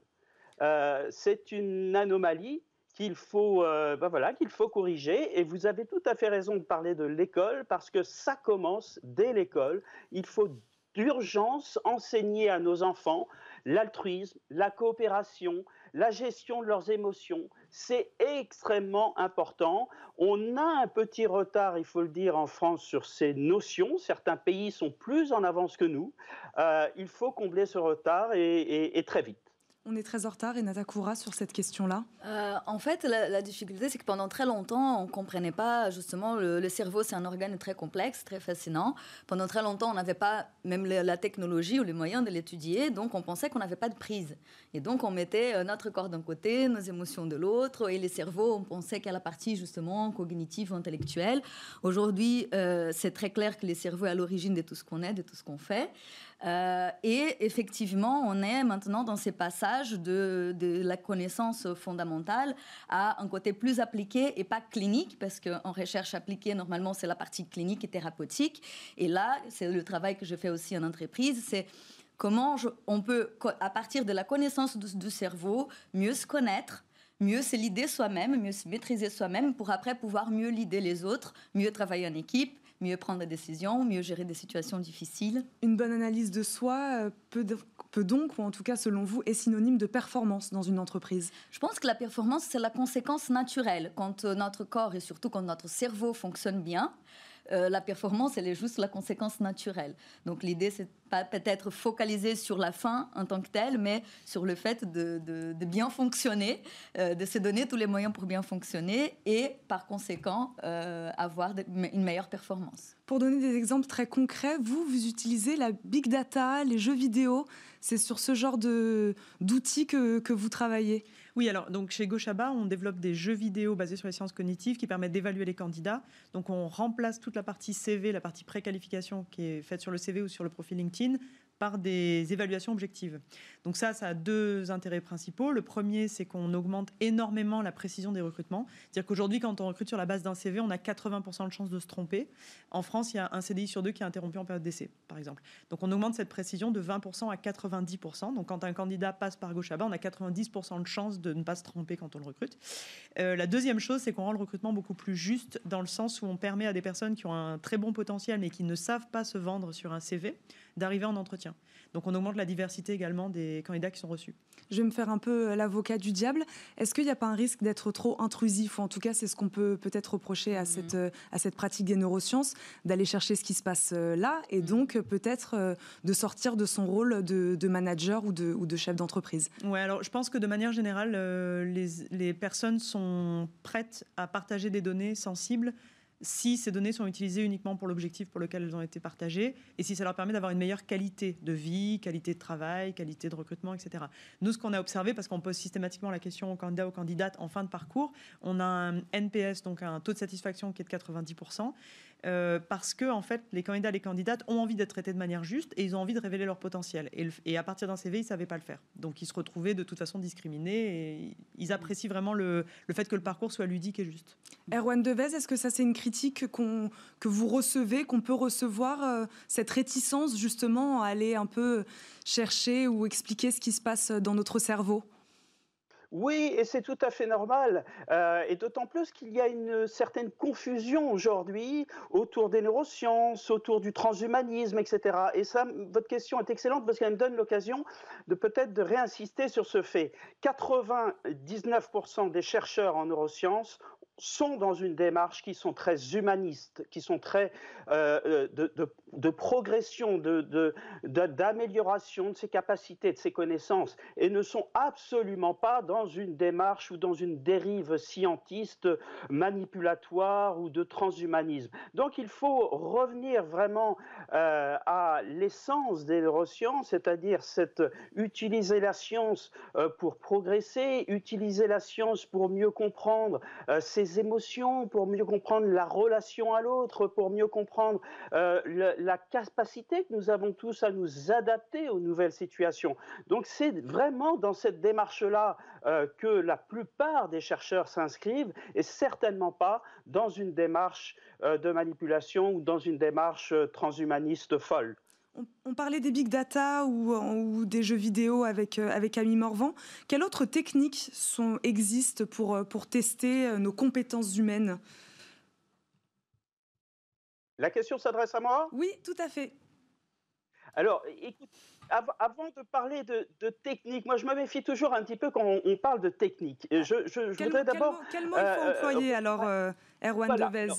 Euh, c'est une anomalie qu'il faut, euh, ben voilà, qu'il faut corriger. Et vous avez tout à fait raison de parler de l'école parce que ça commence dès l'école. Il faut d'urgence enseigner à nos enfants l'altruisme, la coopération, la gestion de leurs émotions, c'est extrêmement important. On a un petit retard, il faut le dire, en France sur ces notions. Certains pays sont plus en avance que nous. Euh, il faut combler ce retard et très vite. On est très en retard, Renata Koura, sur cette question-là. Euh, en fait, la, difficulté, c'est que pendant très longtemps, on ne comprenait pas, justement, le, cerveau, c'est un organe très complexe, très fascinant. Pendant très longtemps, on n'avait pas même la, technologie ou les moyens de l'étudier, donc on pensait qu'on n'avait pas de prise. Et donc, on mettait euh, notre corps d'un côté, nos émotions de l'autre, et les cerveaux, on pensait qu'à la partie, justement, cognitive intellectuelle. Aujourd'hui, euh, c'est très clair que les cerveaux sont à l'origine de tout ce qu'on est, de tout ce qu'on fait. Euh, et effectivement, on est maintenant dans ces passages de, la connaissance fondamentale à un côté plus appliqué et pas clinique, parce qu'en recherche appliquée, normalement, c'est la partie clinique et thérapeutique. Et là, c'est le travail que je fais aussi en entreprise, c'est comment on peut, à partir de la connaissance du, cerveau, mieux se connaître, mieux se l'idée soi-même, mieux se maîtriser soi-même pour après pouvoir mieux l'idée les autres, mieux travailler en équipe, mieux prendre des décisions, mieux gérer des situations difficiles. Une bonne analyse de soi euh, peut, peut donc, ou en tout cas selon vous, est synonyme de performance dans une entreprise? Je pense que la performance, c'est la conséquence naturelle. Quand euh, notre corps et surtout quand notre cerveau fonctionne bien, euh, la performance, elle est juste la conséquence naturelle. Donc l'idée, c'est pas peut-être focaliser sur la fin en tant que telle, mais sur le fait de, bien fonctionner, euh, de se donner tous les moyens pour bien fonctionner et par conséquent euh, avoir une meilleure performance. Pour donner des exemples très concrets, vous, vous utilisez la big data, les jeux vidéo. C'est sur ce genre d'outils que, que vous travaillez oui, alors donc chez Gochaba, on développe des jeux vidéo basés sur les sciences cognitives qui permettent d'évaluer les candidats. Donc on remplace toute la partie CV, la partie préqualification qui est faite sur le CV ou sur le profil LinkedIn par des évaluations objectives. Donc ça, ça a deux intérêts principaux. Le premier, c'est qu'on augmente énormément la précision des recrutements. C'est-à-dire qu'aujourd'hui, quand on recrute sur la base d'un CV, on a 80% de chances de se tromper. En France, il y a un CDI sur deux qui est interrompu en période d'essai, par exemple. Donc on augmente cette précision de 20% à 90%. Donc quand un candidat passe par gauche à bas, on a 90% de chances de ne pas se tromper quand on le recrute. Euh, la deuxième chose, c'est qu'on rend le recrutement beaucoup plus juste dans le sens où on permet à des personnes qui ont un très bon potentiel mais qui ne savent pas se vendre sur un CV d'arriver en entretien. Donc on augmente la diversité également des candidats qui sont reçus. Je vais me faire un peu euh, l'avocat du diable. Est-ce qu'il n'y a pas un risque d'être trop intrusif, ou en tout cas c'est ce qu'on peut peut-être reprocher à, mmh. cette, euh, à cette pratique des neurosciences, d'aller chercher ce qui se passe euh, là, et mmh. donc peut-être de sortir de son rôle de, manager ou de, ou de chef d'entreprise? Oui, alors je pense que de manière générale, les, les personnes sont prêtes à partager des données sensibles si ces données sont utilisées uniquement pour l'objectif pour lequel elles ont été partagées et si ça leur permet d'avoir une meilleure qualité de vie, qualité de travail, qualité de recrutement, etc. Nous, ce qu'on a observé, parce qu'on pose systématiquement la question aux candidats, aux candidates en fin de parcours, on a un NPS, donc un taux de satisfaction qui est de 90%. Euh, parce que en fait, les candidats et les candidates ont envie d'être traités de manière juste et ils ont envie de révéler leur potentiel. Et, à partir d'un CV, ils ne savaient pas le faire. Donc ils se retrouvaient de toute façon discriminés et ils apprécient vraiment le, fait que le parcours soit ludique et juste. Erwan Devez, est-ce que ça c'est une critique que vous recevez, qu'on peut recevoir, euh, cette réticence justement à aller un peu chercher ou expliquer ce qui se passe dans notre cerveau? Oui, et c'est tout à fait normal. Euh, et d'autant plus qu'il y a une certaine confusion aujourd'hui autour des neurosciences, autour du transhumanisme, etc. Et ça, votre question est excellente parce qu'elle me donne l'occasion de peut-être de réinsister sur ce fait. 99% des chercheurs en neurosciences sont dans une démarche qui sont très humanistes, qui sont très euh, euh, de, de, progression, d'amélioration de, de, ses capacités, de ses connaissances, et ne sont absolument pas dans une démarche ou dans une dérive scientiste, manipulatoire ou de transhumanisme. Donc il faut revenir vraiment euh, à l'essence des neurosciences, c'est-à-dire cette utiliser la science pour progresser, utiliser la science pour mieux comprendre ses émotions, pour mieux comprendre la relation à l'autre, pour mieux comprendre euh, la capacité que nous avons tous à nous adapter aux nouvelles situations. Donc c'est vraiment dans cette démarche-là euh, que la plupart des chercheurs s'inscrivent et certainement pas dans une démarche euh, de manipulation ou dans une démarche transhumaniste folle. On, parlait des big data ou, des jeux vidéo avec, euh, avec Ami Morvan. Quelles autres techniques sont, existent pour, euh, pour tester euh, nos compétences humaines? La question s'adresse à moi? Oui, tout à fait. Alors, écoute, avant de parler de, de, technique, moi je me méfie toujours un petit peu quand on, parle de technique. Je, je, quel, voudrais d'abord. Quel, mot il faut employer alors, Erwan Devez? alors,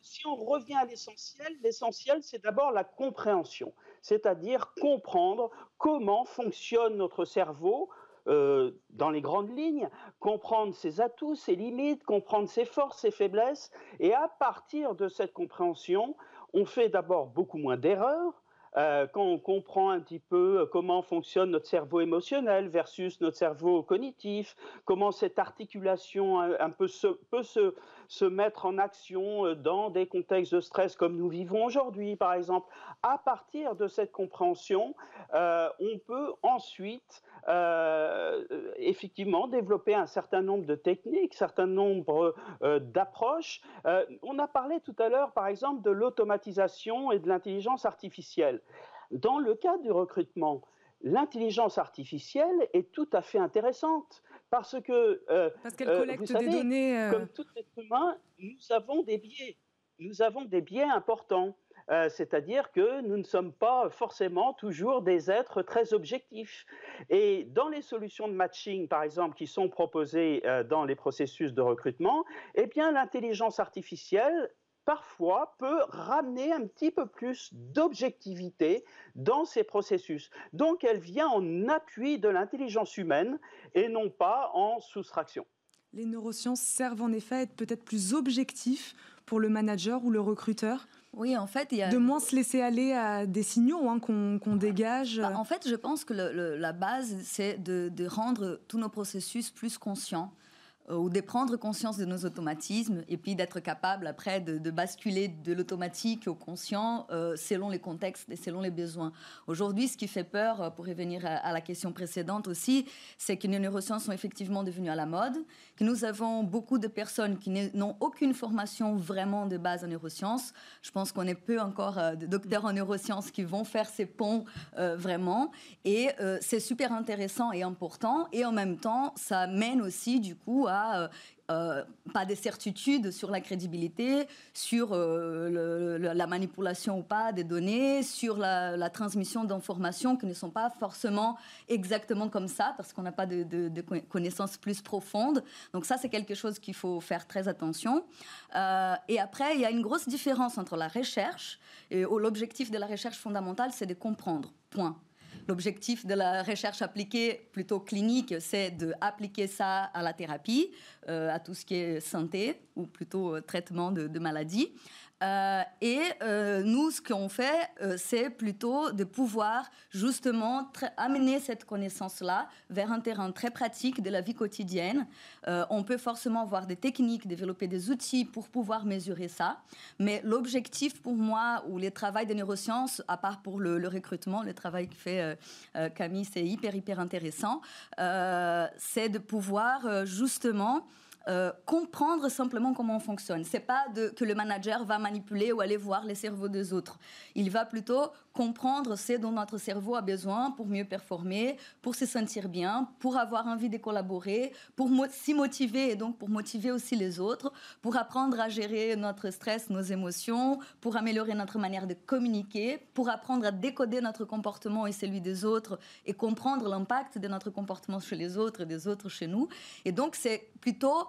si on revient à l'essentiel, l'essentiel, c'est d'abord la compréhension, c'est-à-dire comprendre comment fonctionne notre cerveau, euh, dans les grandes lignes, comprendre ses atouts, ses limites, comprendre ses forces, ses faiblesses. Et à partir de cette compréhension, on fait d'abord beaucoup moins d'erreurs, euh, quand on comprend un petit peu euh, comment fonctionne notre cerveau émotionnel versus notre cerveau cognitif, comment cette articulation un, peu peut se, mettre en action euh, dans des contextes de stress comme nous vivons aujourd'hui, par exemple, à partir de cette compréhension, on peut ensuite euh, effectivement développer un certain nombre de techniques, un certain nombre euh, d'approches. Euh, on a parlé tout à l'heure, par exemple, de l'automatisation et de l'intelligence artificielle. Dans le cas du recrutement, l'intelligence artificielle est tout à fait intéressante parce que euh, parce qu'elle collecte des données. Comme tout être humain, nous avons des biais. Nous avons des biais importants. Euh, c'est-à-dire que nous ne sommes pas forcément toujours des êtres très objectifs. Et dans les solutions de matching, par exemple, qui sont proposées euh, dans les processus de recrutement, eh bien, l'intelligence artificielle parfois peut ramener un petit peu plus d'objectivité dans ces processus. Donc elle vient en appui de l'intelligence humaine et non pas en soustraction. Les neurosciences servent en effet à être peut-être plus objectifs pour le manager ou le recruteur oui, en fait, il y a... De moins se laisser aller à des signaux hein, qu'on dégage. Bah, en fait, je pense que la base, c'est de, de, rendre tous nos processus plus conscients. Euh, ou de prendre conscience de nos automatismes et puis d'être capable après de, basculer de l'automatique au conscient euh, selon les contextes et selon les besoins. Aujourd'hui, ce qui fait peur, euh, pour revenir à, la question précédente aussi, c'est que les neurosciences sont effectivement devenues à la mode, que nous avons beaucoup de personnes qui n'ont aucune formation vraiment de base en neurosciences. Je pense qu'on est peu encore de docteurs en neurosciences qui vont faire ces ponts vraiment. Et c'est super intéressant et important. Et en même temps, ça mène aussi du coup à euh, euh, pas de certitude sur la crédibilité, sur euh, la manipulation ou pas des données, sur la, transmission d'informations qui ne sont pas forcément exactement comme ça, parce qu'on n'a pas de, connaissances plus profondes. Donc ça, c'est quelque chose qu'il faut faire très attention. et après, il y a une grosse différence entre la recherche et l'objectif de la recherche fondamentale, c'est de comprendre. Point. L'objectif de la recherche appliquée, plutôt clinique, c'est d'appliquer ça à la thérapie, euh, à tout ce qui est santé, ou plutôt euh, traitement de, de maladies. Euh, et euh, nous, ce qu'on fait, euh, c'est plutôt de pouvoir justement amener cette connaissance-là vers un terrain très pratique de la vie quotidienne. on peut forcément avoir des techniques, développer des outils pour pouvoir mesurer ça. Mais l'objectif pour moi, ou les travaux de neurosciences, à part pour le, le recrutement, le travail que fait Camille, c'est hyper, hyper intéressant, c'est de pouvoir justement euh, comprendre simplement comment on fonctionne. C'est pas que le manager va manipuler ou aller voir les cerveaux des autres. Il va plutôt comprendre ce dont notre cerveau a besoin pour mieux performer, pour se sentir bien, pour avoir envie de collaborer, pour s'y motiver et donc pour motiver aussi les autres, pour apprendre à gérer notre stress, nos émotions, pour améliorer notre manière de communiquer, pour apprendre à décoder notre comportement et celui des autres et comprendre l'impact de notre comportement chez les autres et des autres chez nous. Et donc c'est plutôt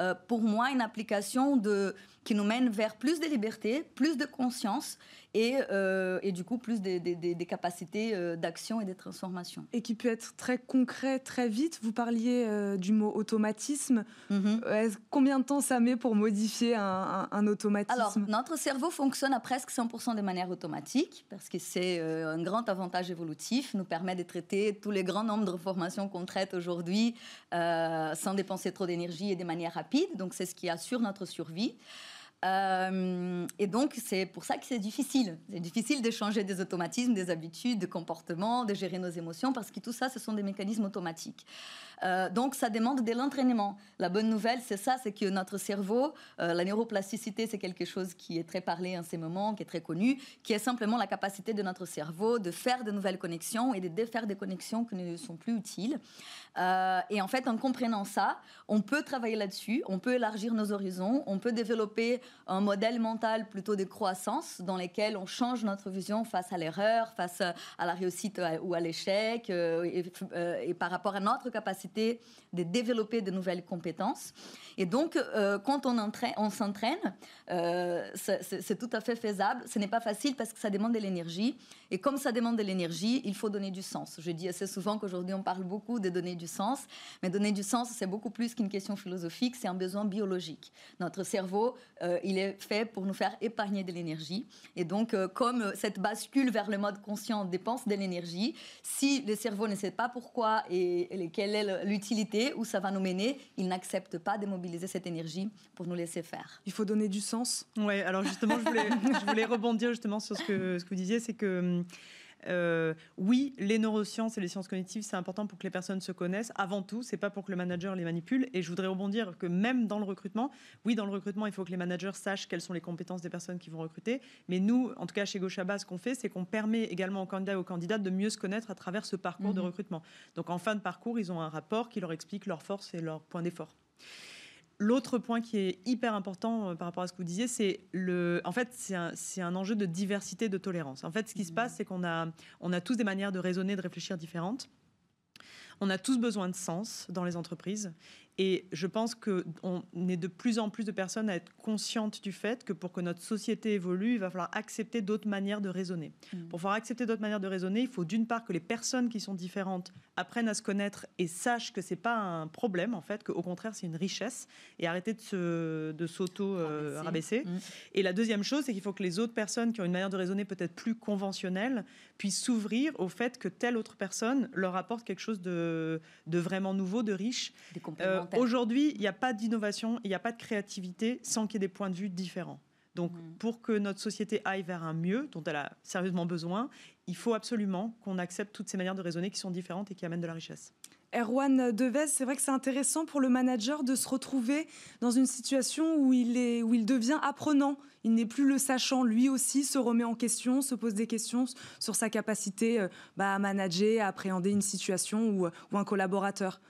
euh, pour moi une application de, qui nous mène vers plus de liberté, plus de conscience et, euh, et du coup plus des, des, capacités euh, d'action et de transformation. Et qui peut être très concret très vite. Vous parliez du mot automatisme. Mhm. combien de temps ça met pour modifier un, un, automatisme? Alors, notre cerveau fonctionne à presque 100% de manière automatique parce que c'est un grand avantage évolutif, nous permet de traiter tous les grands nombres d'informations qu'on traite aujourd'hui sans dépenser trop d'énergie et de manière rapide. Donc, c'est ce qui assure notre survie. Euh, et donc, c'est pour ça que c'est difficile. C'est difficile de changer des automatismes, des habitudes, des comportements, de gérer nos émotions, parce que tout ça, ce sont des mécanismes automatiques. Euh, donc, ça demande de l'entraînement. La bonne nouvelle, c'est ça, c'est que notre cerveau, euh, la neuroplasticité, c'est quelque chose qui est très parlé en ces moments, qui est très connu, qui est simplement la capacité de notre cerveau de faire de nouvelles connexions et de défaire des connexions qui ne sont plus utiles. Euh, et en fait, en comprenant ça, on peut travailler là-dessus, on peut élargir nos horizons, on peut développer un modèle mental plutôt de croissance dans lequel on change notre vision face à l'erreur, face à la réussite ou à l'échec, et, par rapport à notre capacité de développer de nouvelles compétences. Et donc, quand on, on s'entraîne, c'est tout à fait faisable. Ce n'est pas facile parce que ça demande de l'énergie. Et comme ça demande de l'énergie, il faut donner du sens. Je dis assez souvent qu'aujourd'hui, on parle beaucoup de donner du sens. Mais donner du sens, c'est beaucoup plus qu'une question philosophique, c'est un besoin biologique. Notre cerveau, euh, il est fait pour nous faire épargner de l'énergie. Et donc, euh, comme cette bascule vers le mode conscient dépense de l'énergie, si le cerveau ne sait pas pourquoi et, quelle est l'utilité, où ça va nous mener, il n'accepte pas de mobiliser cette énergie pour nous laisser faire. Il faut donner du sens. Oui, alors justement, je voulais, je voulais rebondir justement sur ce que, ce que vous disiez, c'est que hum, Euh, oui, les neurosciences et les sciences cognitives, c'est important pour que les personnes se connaissent. Avant tout, c'est pas pour que le manager les manipule. Et je voudrais rebondir que même dans le recrutement, oui, dans le recrutement, il faut que les managers sachent quelles sont les compétences des personnes qui vont recruter. Mais nous, en tout cas chez Gochaba, ce qu'on fait, c'est qu'on permet également aux candidats et aux candidates de mieux se connaître à travers ce parcours de mhm. recrutement. Donc en fin de parcours, ils ont un rapport qui leur explique leurs forces et leurs points d'effort. L'autre point qui est hyper important euh, par rapport à ce que vous disiez, c'est le. En fait, c'est un, un, enjeu de diversité, de tolérance. En fait, ce qui se mmh. passe, c'est qu'on a, on a tous des manières de raisonner, de réfléchir différentes. On a tous besoin de sens dans les entreprises. Et je pense qu'on est de plus en plus de personnes à être conscientes du fait que pour que notre société évolue, il va falloir accepter d'autres manières de raisonner. Mmh. Pour pouvoir accepter d'autres manières de raisonner, il faut d'une part que les personnes qui sont différentes apprennent à se connaître et sachent que c'est pas un problème en fait, qu'au contraire c'est une richesse et arrêter de, de s'auto-rabaisser. Euh, mmh. Et la deuxième chose, c'est qu'il faut que les autres personnes qui ont une manière de raisonner peut-être plus conventionnelle puissent s'ouvrir au fait que telle autre personne leur apporte quelque chose de, de vraiment nouveau, de riche. Euh, aujourd'hui, il n'y a pas d'innovation, il n'y a pas de créativité sans qu'il y ait des points de vue différents. Donc, mmh. pour que notre société aille vers un mieux, dont elle a sérieusement besoin, il faut absolument qu'on accepte toutes ces manières de raisonner qui sont différentes et qui amènent de la richesse. Erwan Devez, c'est vrai que c'est intéressant pour le manager de se retrouver dans une situation où il, est, où il devient apprenant. Il n'est plus le sachant. Lui aussi se remet en question, se pose des questions sur sa capacité euh, bah, à manager, à appréhender une situation ou, ou un collaborateur.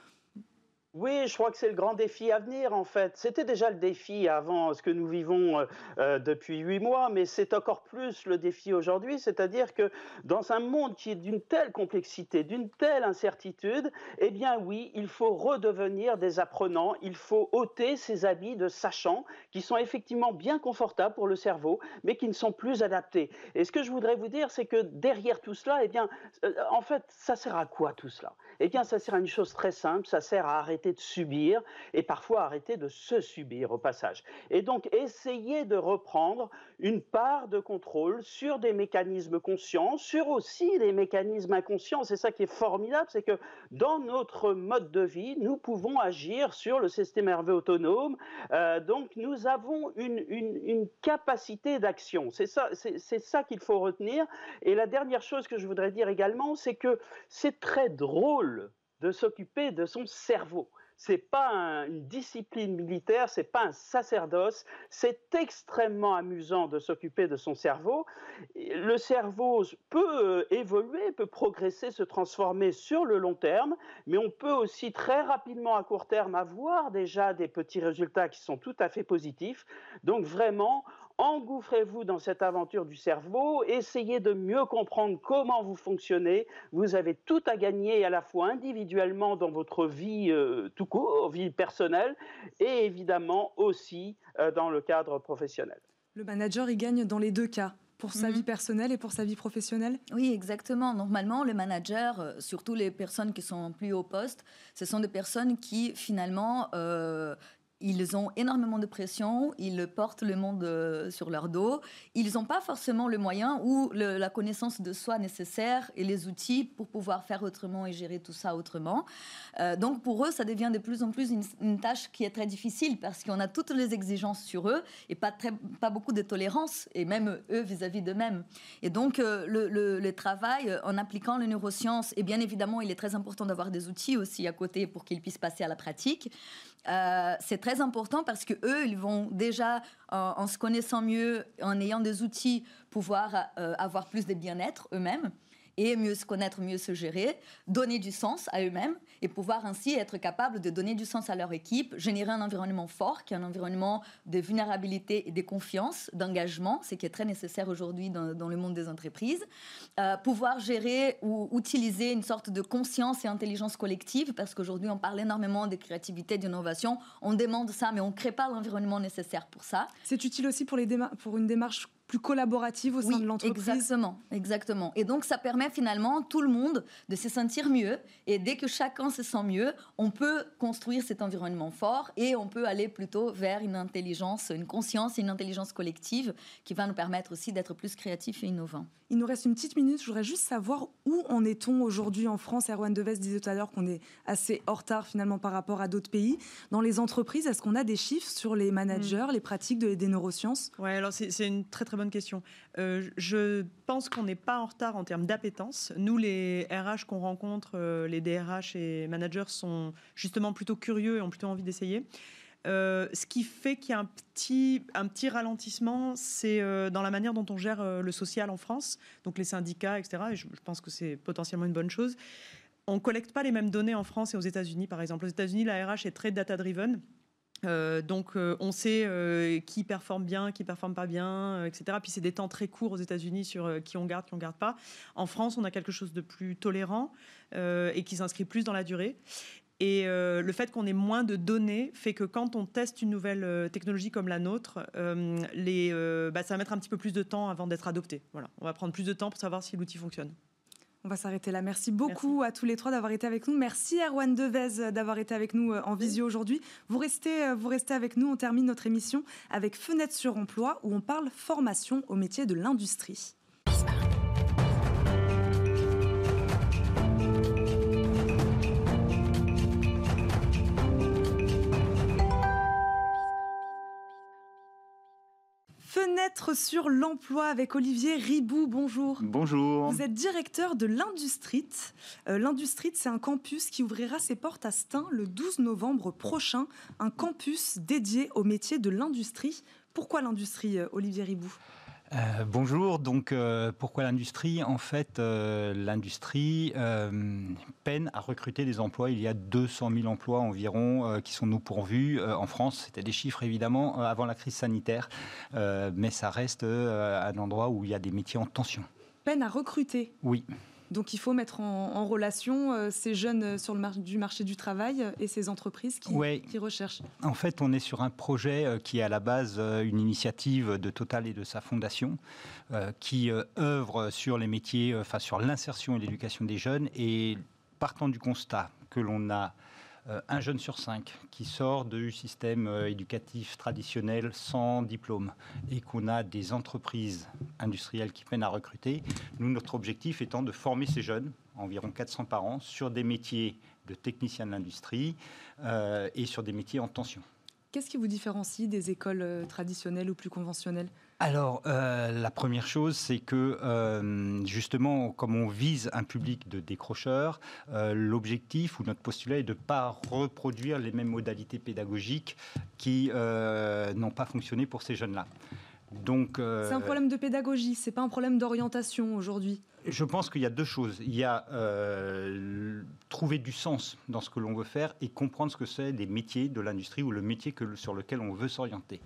Oui, je crois que c'est le grand défi à venir, en fait. C'était déjà le défi avant ce que nous vivons euh, euh, depuis huit mois, mais c'est encore plus le défi aujourd'hui, c'est-à-dire que dans un monde qui est d'une telle complexité, d'une telle incertitude, eh bien oui, il faut redevenir des apprenants, il faut ôter ces habits de sachants qui sont effectivement bien confortables pour le cerveau, mais qui ne sont plus adaptés. Et ce que je voudrais vous dire, c'est que derrière tout cela, eh bien, euh, en fait, ça sert à quoi tout cela? Eh bien, ça sert à une chose très simple, ça sert à arrêter de subir et parfois arrêter de se subir au passage. Et donc essayer de reprendre une part de contrôle sur des mécanismes conscients, sur aussi des mécanismes inconscients. C'est ça qui est formidable, c'est que dans notre mode de vie, nous pouvons agir sur le système nerveux autonome. Euh, donc nous avons une, une, une capacité d'action. C'est ça, c'est ça qu'il faut retenir. Et la dernière chose que je voudrais dire également, c'est que c'est très drôle de s'occuper de son cerveau c'est pas une discipline militaire, c'est pas un sacerdoce. C'est extrêmement amusant de s'occuper de son cerveau. Le cerveau peut euh, évoluer, peut progresser, se transformer sur le long terme, mais on peut aussi très rapidement à court terme avoir déjà des petits résultats qui sont tout à fait positifs. Donc vraiment, Engouffrez-vous dans cette aventure du cerveau, essayez de mieux comprendre comment vous fonctionnez. Vous avez tout à gagner à la fois individuellement dans votre vie euh, tout court, vie personnelle, et évidemment aussi euh, dans le cadre professionnel. Le manager, il gagne dans les deux cas pour sa mhm. vie personnelle et pour sa vie professionnelle? Oui, exactement. Normalement, le manager, euh, surtout les personnes qui sont plus haut poste, ce sont des personnes qui finalement ils ont énormément de pression, ils portent le monde euh, sur leur dos, ils n'ont pas forcément le moyen ou la connaissance de soi nécessaire et les outils pour pouvoir faire autrement et gérer tout ça autrement. Euh, donc pour eux, ça devient de plus en plus une, tâche qui est très difficile parce qu'on a toutes les exigences sur eux et pas, très, pas beaucoup de tolérance, et même eux vis-à-vis d'eux-mêmes. Et donc euh, le, le, travail en appliquant les neurosciences, et bien évidemment, il est très important d'avoir des outils aussi à côté pour qu'ils puissent passer à la pratique. Euh, c'est très important parce que eux, ils vont déjà, en se connaissant mieux, en ayant des outils, pouvoir euh, avoir plus de bien-être eux-mêmes et mieux se connaître, mieux se gérer, donner du sens à eux-mêmes et pouvoir ainsi être capable de donner du sens à leur équipe, générer un environnement fort, qui est un environnement de vulnérabilité et de confiance, d'engagement, ce qui est très nécessaire aujourd'hui dans, le monde des entreprises, euh, pouvoir gérer ou utiliser une sorte de conscience et intelligence collective, parce qu'aujourd'hui on parle énormément de créativité, d'innovation, on demande ça, mais on ne crée pas l'environnement nécessaire pour ça. C'est utile aussi pour, pour une démarche plus collaborative au sein de l'entreprise. Exactement, exactement. Et donc ça permet finalement tout le monde de se sentir mieux. Et dès que chacun se sent mieux, on peut construire cet environnement fort et on peut aller plutôt vers une intelligence, une conscience et une intelligence collective qui va nous permettre aussi d'être plus créatifs et innovants. Il nous reste une petite minute. Je voudrais juste savoir où en est-on aujourd'hui en France. Erwan Deves disait tout à l'heure qu'on est assez en retard finalement par rapport à d'autres pays. Dans les entreprises, est-ce qu'on a des chiffres sur les managers, mm. les pratiques de, des neurosciences? Oui, alors c'est une très très bonne question. Euh, je pense qu'on n'est pas en retard en termes d'appétence. Nous, les RH qu'on rencontre, euh, les DRH et managers sont justement plutôt curieux et ont plutôt envie d'essayer. Euh, ce qui fait qu'il y a un petit, un petit ralentissement, c'est dans la manière dont on gère le social en France, donc les syndicats, etc. Et je, je pense que c'est potentiellement une bonne chose. On ne collecte pas les mêmes données en France et aux États-Unis, par exemple. Aux États-Unis, la RH est très data-driven. Euh, donc, euh, on sait euh, qui performe bien, qui performe pas bien, etc. Puis c'est des temps très courts aux États-Unis sur qui on garde, qui on garde pas. En France, on a quelque chose de plus tolérant et qui s'inscrit plus dans la durée. Et le fait qu'on ait moins de données fait que quand on teste une nouvelle technologie comme la nôtre, les, bah, ça va mettre un petit peu plus de temps avant d'être adopté. Voilà, on va prendre plus de temps pour savoir si l'outil fonctionne. On va s'arrêter là. Merci beaucoup à tous les trois d'avoir été avec nous. Merci Erwan Devez d'avoir été avec nous euh, en visio aujourd'hui. Vous restez, euh, vous restez avec nous. On termine notre émission avec Fenêtre sur emploi où on parle formation au métier de l'industrie. Fenêtre sur l'emploi avec Olivier Ribou. Bonjour. Bonjour. Vous êtes directeur de l'Industrie. Euh, L'Industrie, c'est un campus qui ouvrira ses portes à Stein le 12 novembre prochain. Un campus dédié au métier de l'industrie. Pourquoi l'industrie, euh, Olivier Ribou? Euh, bonjour, donc euh, pourquoi l'industrie? En fait, euh, l'industrie peine à recruter des emplois. Il y a 200 000 emplois environ qui sont nous pourvus en France. C'était des chiffres évidemment avant la crise sanitaire, mais ça reste un endroit où il y a des métiers en tension. Peine à recruter? Oui. Donc il faut mettre en, relation euh, ces jeunes euh, sur le du marché du travail euh, et ces entreprises qui, qui, recherchent. En fait, on est sur un projet qui est à la base une initiative de Total et de sa fondation, qui œuvre sur les métiers, enfin sur l'insertion et l'éducation des jeunes. Et partant du constat que l'on a un jeune sur cinq qui sort du système euh, éducatif traditionnel sans diplôme et qu'on a des entreprises industrielles qui peinent à recruter, notre objectif étant de former ces jeunes, environ 400 par an, sur des métiers de technicien de l'industrie euh, et sur des métiers en tension. Qu'est-ce qui vous différencie des écoles traditionnelles ou plus conventionnelles? Alors, euh, la première chose, c'est que euh, justement, comme on vise un public de décrocheurs, euh, l'objectif ou notre postulat est de ne pas reproduire les mêmes modalités pédagogiques qui n'ont pas fonctionné pour ces jeunes-là. Donc, c'est un problème de pédagogie, c'est pas un problème d'orientation aujourd'hui. Je pense qu'il y a deux choses. Il y a trouver du sens dans ce que l'on veut faire et comprendre ce que c'est des métiers de l'industrie ou le métier sur lequel on veut s'orienter.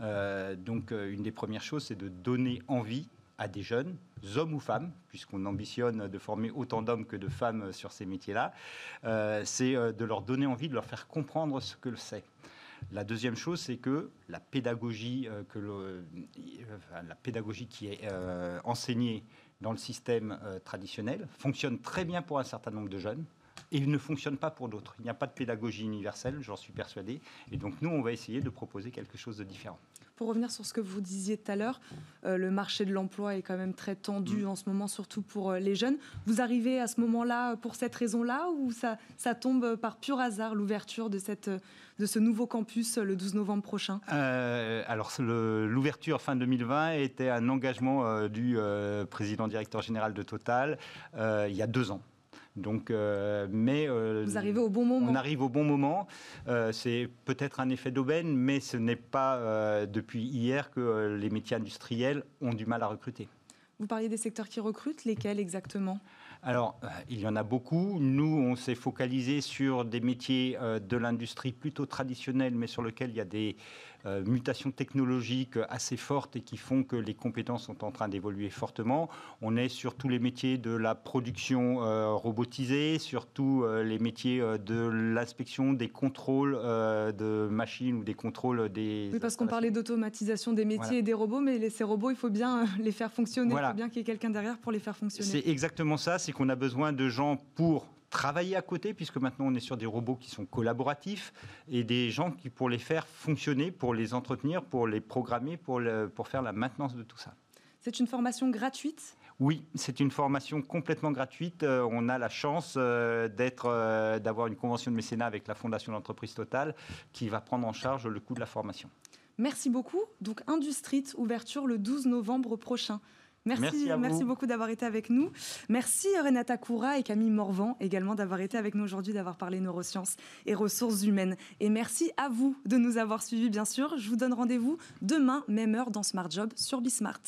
Euh, donc, euh, une des premières choses, c'est de donner envie à des jeunes, hommes ou femmes, puisqu'on ambitionne de former autant d'hommes que de femmes sur ces métiers-là, euh, c'est de leur donner envie, de leur faire comprendre ce que c'est. La deuxième chose, c'est que la pédagogie, que la pédagogie qui est enseignée dans le système traditionnel fonctionne très bien pour un certain nombre de jeunes, et il ne fonctionne pas pour d'autres. Il n'y a pas de pédagogie universelle, j'en suis persuadé. Et donc nous, on va essayer de proposer quelque chose de différent. Pour revenir sur ce que vous disiez tout à l'heure, euh, le marché de l'emploi est quand même très tendu mm. en ce moment, surtout pour euh, les jeunes. Vous arrivez à ce moment-là pour cette raison-là ou ça, ça tombe par pur hasard, l'ouverture de, cette, de ce nouveau campus le 12 novembre prochain? Euh, Alors, l'ouverture fin 2020 était un engagement du président directeur général de Total il y a deux ans. Donc, euh, mais euh, vous arrivez au bon moment. On arrive au bon moment. Euh, c'est peut-être un effet d'aubaine, mais ce n'est pas depuis hier que les métiers industriels ont du mal à recruter. Vous parliez des secteurs qui recrutent, lesquels exactement? Alors, il y en a beaucoup. Nous, on s'est focalisé sur des métiers de l'industrie plutôt traditionnels, mais sur lesquels il y a des euh, mutations technologiques assez fortes et qui font que les compétences sont en train d'évoluer fortement. On est sur tous les métiers de la production euh, robotisée, sur tous euh, les métiers de l'inspection, des contrôles de machines ou des contrôles des... Oui, parce qu'on parlait d'automatisation des métiers et des robots, mais ces robots, il faut bien les faire fonctionner, il faut bien qu'il y ait quelqu'un derrière pour les faire fonctionner. C'est exactement ça, c'est qu'on a besoin de gens pour travailler à côté, puisque maintenant on est sur des robots qui sont collaboratifs, et des gens qui, pour les faire fonctionner, pour les entretenir, pour les programmer, pour, pour faire la maintenance de tout ça. C'est une formation gratuite? Oui, c'est une formation complètement gratuite. Euh, on a la chance euh, d'être, euh, d'avoir une convention de mécénat avec la Fondation d'entreprise Total qui va prendre en charge le coût de la formation. Merci beaucoup. Donc Industrie, ouverture le 12 novembre prochain. Merci, merci, beaucoup d'avoir été avec nous. Merci Renata Koura et Camille Morvan également d'avoir été avec nous aujourd'hui, d'avoir parlé neurosciences et ressources humaines. Et merci à vous de nous avoir suivis, bien sûr. Je vous donne rendez-vous demain, même heure, dans Smart Job sur Bismart.